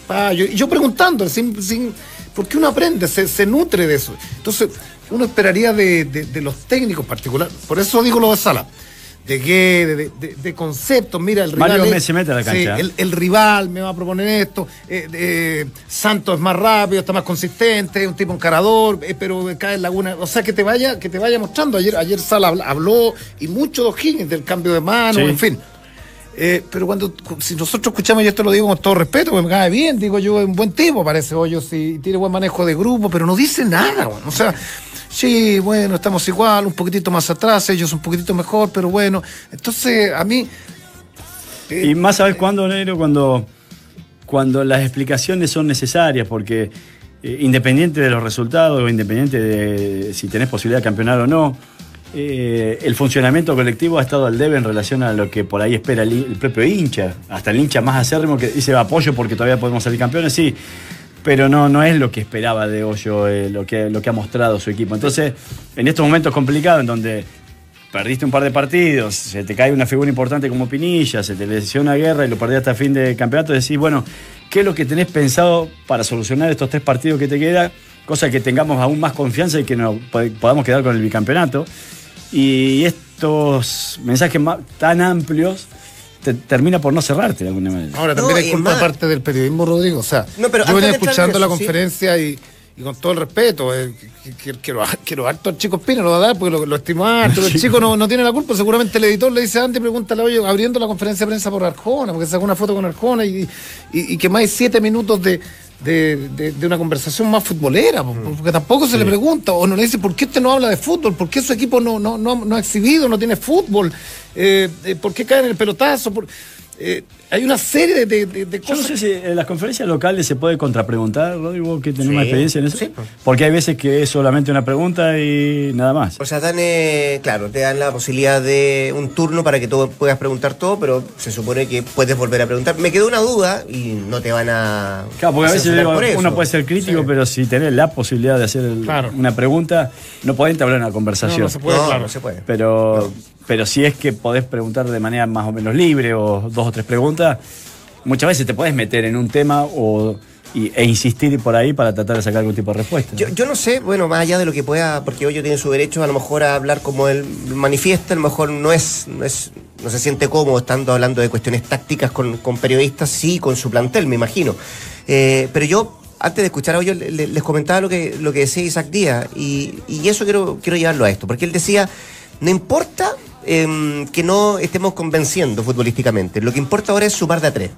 Pa, yo, y yo preguntando, sin, sin, ¿por qué uno aprende? Se, se nutre de eso. Entonces, uno esperaría de, de- de los técnicos particulares, por eso digo lo de Sala, de qué, de, conceptos, mira, el rival. Mario es- se mete a la sí, cancha. el, el rival me va a proponer esto, eh, eh, Santos es más rápido, está más consistente, es un tipo encarador, eh, pero cae en laguna, o sea que te vaya, que te vaya mostrando. Ayer, ayer Sala habl- habló y mucho de O'Higgins, del cambio de mano, Sí. en fin. Eh, pero cuando, si nosotros escuchamos, y esto lo digo con todo respeto, porque me cae bien, digo yo, es un buen tipo, parece Hoyo, si tiene buen manejo de grupo, pero no dice nada, bueno, o sea, sí, bueno, estamos igual, un poquitito más atrás, ellos un poquitito mejor, pero bueno, entonces a mí, Y más sabes cuándo, Negro, cuando, cuando las explicaciones son necesarias, porque eh, independiente de los resultados, o independiente de si tenés posibilidad de campeonar o no, eh, el funcionamiento colectivo ha estado al debe en relación a lo que por ahí espera el, propio hincha, hasta el hincha más acérrimo que dice apoyo porque todavía podemos salir campeones, sí, pero no, no es lo que esperaba de Hoyo, eh, lo, que, lo que ha mostrado su equipo. Entonces, en estos momentos complicados en donde perdiste un par de partidos, se te cae una figura importante como Pinilla, se te lesiona Guerra y lo perdí hasta fin de campeonato, decís, bueno, ¿qué es lo que tenés pensado para solucionar estos tres partidos que te queda? Cosa que tengamos aún más confianza y que nos pod- podamos quedar con el bicampeonato. Y estos mensajes tan amplios te termina por no cerrarte de alguna manera. ahora también No, hay culpa más- parte del periodismo, Rodrigo, o sea, No, pero yo venía escuchando la sí. conferencia y, y con todo el respeto, eh, que- que- quiero, quiero harto al chico Espina, lo va a dar porque lo, lo estimo harto, el chico no, no tiene la culpa, seguramente el editor le dice antes, pregúntale, oye, abriendo la conferencia de prensa por Arjona, porque sacó una foto con Arjona y, y, y que más hay siete minutos de, de, de- de una conversación más futbolera, Mm. porque tampoco se le pregunta, o no le dice, ¿por qué usted no habla de fútbol? ¿Por qué su equipo no, no, no, no ha exhibido, no tiene fútbol? Eh, eh, ¿Por qué cae en el pelotazo? Por- eh, hay una serie de, de- de- de Yo no cosas. sé si en las conferencias locales se puede contrapreguntar, Rodrigo, vos que tenés Sí, más experiencia en eso. sí. Porque hay veces que es solamente una pregunta y nada más. O sea, dan, eh, claro, te dan la posibilidad de un turno para que tú puedas preguntar todo, pero se supone que puedes volver a preguntar. Me quedó una duda y no te van a. Claro, porque a veces digo, uno puede ser crítico, pero si tenés la posibilidad de hacer el- Claro. una pregunta, no podés entablar una conversación. No, no se puede, No, claro. no se puede. Pero, pero si es que podés preguntar de manera más o menos libre o dos o tres preguntas, muchas veces te podés meter en un tema o, e insistir por ahí para tratar de sacar algún tipo de respuesta. Yo, yo no sé, bueno, más allá de lo que pueda, porque Hoyo tiene su derecho a lo mejor a hablar como él manifiesta, a lo mejor no es, no es, no se siente cómodo estando hablando de cuestiones tácticas con, con periodistas, sí, con su plantel, me imagino. Eh, pero yo, antes de escuchar a Hoyo, le- le- les comentaba lo que, lo que decía Isaac Díaz, y, y eso quiero, quiero llevarlo a esto, porque él decía, no importa em, que no estemos convenciendo futbolísticamente, lo que importa ahora es sumar de a tres.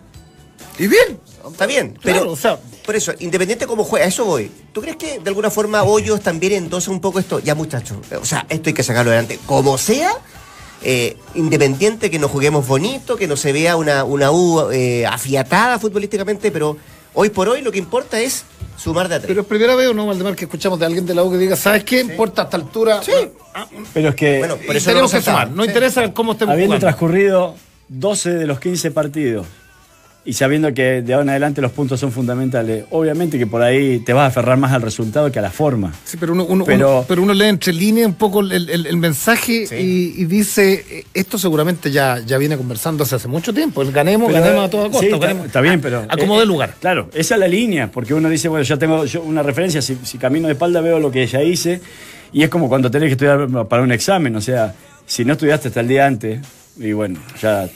Y bien, Está bien, Claro, pero o sea- por eso, independiente cómo juega, a eso voy. ¿Tú crees que de alguna forma Hoyos también endosa un poco esto? Ya muchachos, o sea, esto hay que sacarlo adelante. Como sea, eh, independiente que nos juguemos bonito, que no se vea una, una U eh, afiatada futbolísticamente, pero hoy por hoy lo que importa es sumar de a tres. Pero es primera vez, ¿o ¿no, Valdemar, que escuchamos de alguien de la U que diga, ¿sabes qué? Importa a esta altura. Sí. Pero es que Bueno, por eso tenemos no que sumar. No interesa cómo estemos habiendo jugando. transcurrido 12 de los 15 partidos y sabiendo que de ahora en adelante los puntos son fundamentales, obviamente que por ahí te vas a aferrar más al resultado que a la forma. Sí, pero uno, uno- Pero- uno- pero uno lee entre líneas un poco el, el- el mensaje y, y dice, esto seguramente ya, ya viene conversándose hace mucho tiempo. El ganemos, Pero, ganemos a toda costa. sí, está, ganemos- está bien, pero. A como eh, lugar. Claro, esa es la línea, porque uno dice, bueno, ya tengo yo una referencia, si, si camino de espalda veo lo que ya hice, y es como cuando tenés que estudiar para un examen, o sea, si no estudiaste hasta el día antes, y bueno, ya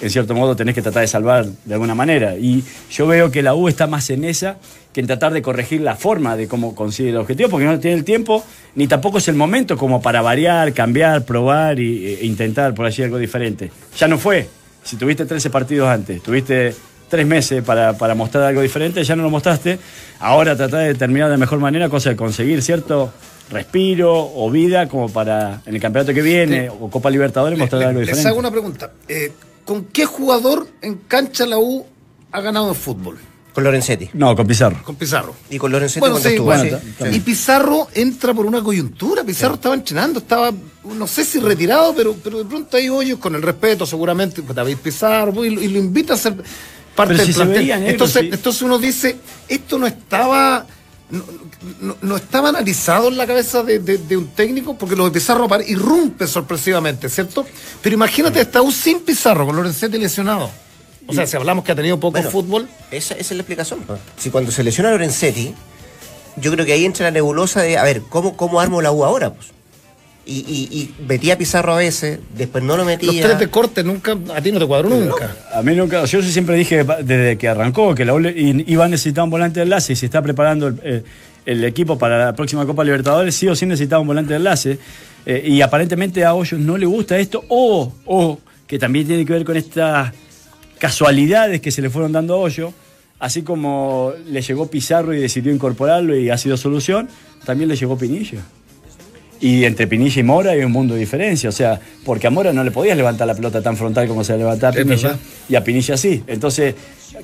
en, cierto modo tenés que tratar de salvar de alguna manera. Y yo veo que la U está más en esa que en tratar de corregir la forma de cómo consigue el objetivo, porque no tiene el tiempo, ni tampoco es el momento como para variar, cambiar, probar y, e intentar por allí algo diferente. Ya no fue. Si tuviste 13 partidos antes, tuviste tres meses para, para mostrar algo diferente, ya no lo mostraste. Ahora tratá de terminar de mejor manera, cosa de conseguir cierto respiro o vida como para en el campeonato que viene o Copa Libertadores mostrar algo Les diferente. hago una pregunta. Eh, ¿Con qué jugador en cancha la U ha ganado en fútbol? Con Lorenzetti. No, con Pizarro. Con Pizarro. Y con Lorenzetti Bueno, cuando sí, estuvo. bueno, sí. Y Pizarro entra por una coyuntura. Pizarro estaba entrenando, estaba, no sé si retirado, pero, pero de pronto hay hoyos con el respeto, seguramente, pues, David Pizarro, pues, y, lo- y lo invita a ser parte Pero del si se plantel. veía, negro, entonces, sí. entonces uno dice, esto no estaba. No, no- no estaba analizado en la cabeza de, de- de un técnico porque lo de Pizarro irrumpe sorpresivamente, ¿cierto? Pero imagínate, está aún sin Pizarro, con Lorenzetti lesionado. O sea, si hablamos que ha tenido poco Bueno, fútbol. Esa, esa es la explicación. Si cuando se lesiona Lorenzetti, yo creo que ahí entra la nebulosa de, a ver, ¿cómo, cómo armo la U ahora? Pues? Y, y, y metía a Pizarro a veces, después no lo metía. Los tres de corte nunca, a ti no te cuadró nunca. A mí nunca, yo siempre dije desde que arrancó que la U iba a necesitar un volante de enlace y se está preparando el, eh, el equipo para la próxima Copa Libertadores, sí o sí necesitaba un volante de enlace. eh, y aparentemente a Hoyos no le gusta esto, o, o que también tiene que ver con estas casualidades que se le fueron dando a Hoyo, así como le llegó Pizarro y decidió incorporarlo y ha sido solución, también le llegó Pinilla. Y entre Pinilla y Mora hay un mundo de diferencia. O sea, porque a Mora no le podías levantar la pelota tan frontal como se le levantaba a Pinilla. Y a Pinilla sí. Entonces,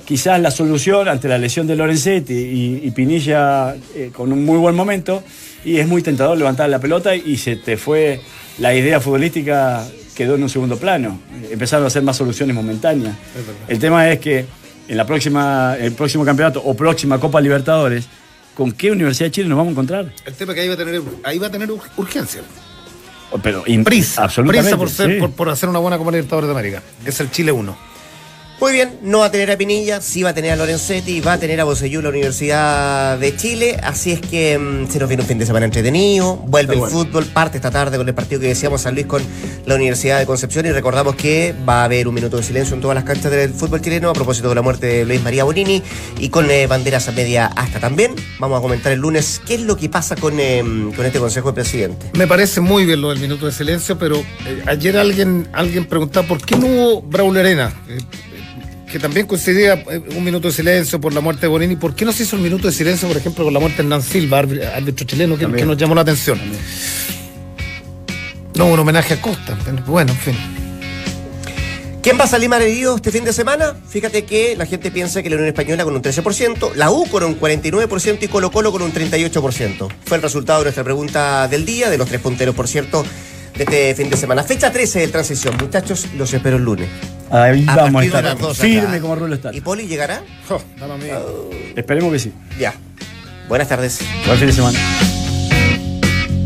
quizás la solución ante la lesión de Lorenzetti y, y Pinilla eh, con un muy buen momento, y es muy tentador levantar la pelota y se te fue la idea futbolística quedó en un segundo plano. Empezaron a hacer más soluciones momentáneas. El tema es que en la próxima, el próximo campeonato o próxima Copa Libertadores, ¿con qué Universidad de Chile nos vamos a encontrar? El tema es que ahí va a tener, ahí va a tener ur- urgencia. Pero in- Prisa. absolutamente, Prisa por, ser, sí. por, por hacer una buena Copa Libertadores de América. Es el Chile 1. Muy bien, no va a tener a Pinilla, sí va a tener a Lorenzetti, va a tener a Bocellú, la Universidad de Chile. Así es que mm, se nos viene un fin de semana entretenido. Vuelve el bueno. fútbol, parte esta tarde con el partido que decíamos San Luis con la Universidad de Concepción. Y recordamos que va a haber un minuto de silencio en todas las canchas del fútbol chileno a propósito de la muerte de Luis María Bonini y con eh, banderas a media hasta también. Vamos a comentar el lunes qué es lo que pasa con, eh, con este Consejo de Presidente. Me parece muy bien lo del minuto de silencio, pero eh, ayer alguien, alguien preguntaba por qué no hubo Braulio Arena, que también coincidía eh, un minuto de silencio por la muerte de Bonini. ¿Por qué no se hizo un minuto de silencio, por ejemplo, con la muerte de Hernán Silva, árbi- árbitro chileno, que, que nos llamó la atención? No, un homenaje a Costa. Bueno, en fin. ¿Quién va a salir mal herido este fin de semana? Fíjate que la gente piensa que la Unión Española con un 13%, la U con un 49% y Colo Colo con un 38%. Fue el resultado de nuestra pregunta del día, de los tres punteros, por cierto, de este fin de semana. Fecha 13 de transición, muchachos, los espero el lunes. Ahí A vamos a estar. Firme acá. como rulo está. ¿Y Poli llegará? Esperemos que sí. Ya. Buenas tardes. Buen fin de semana.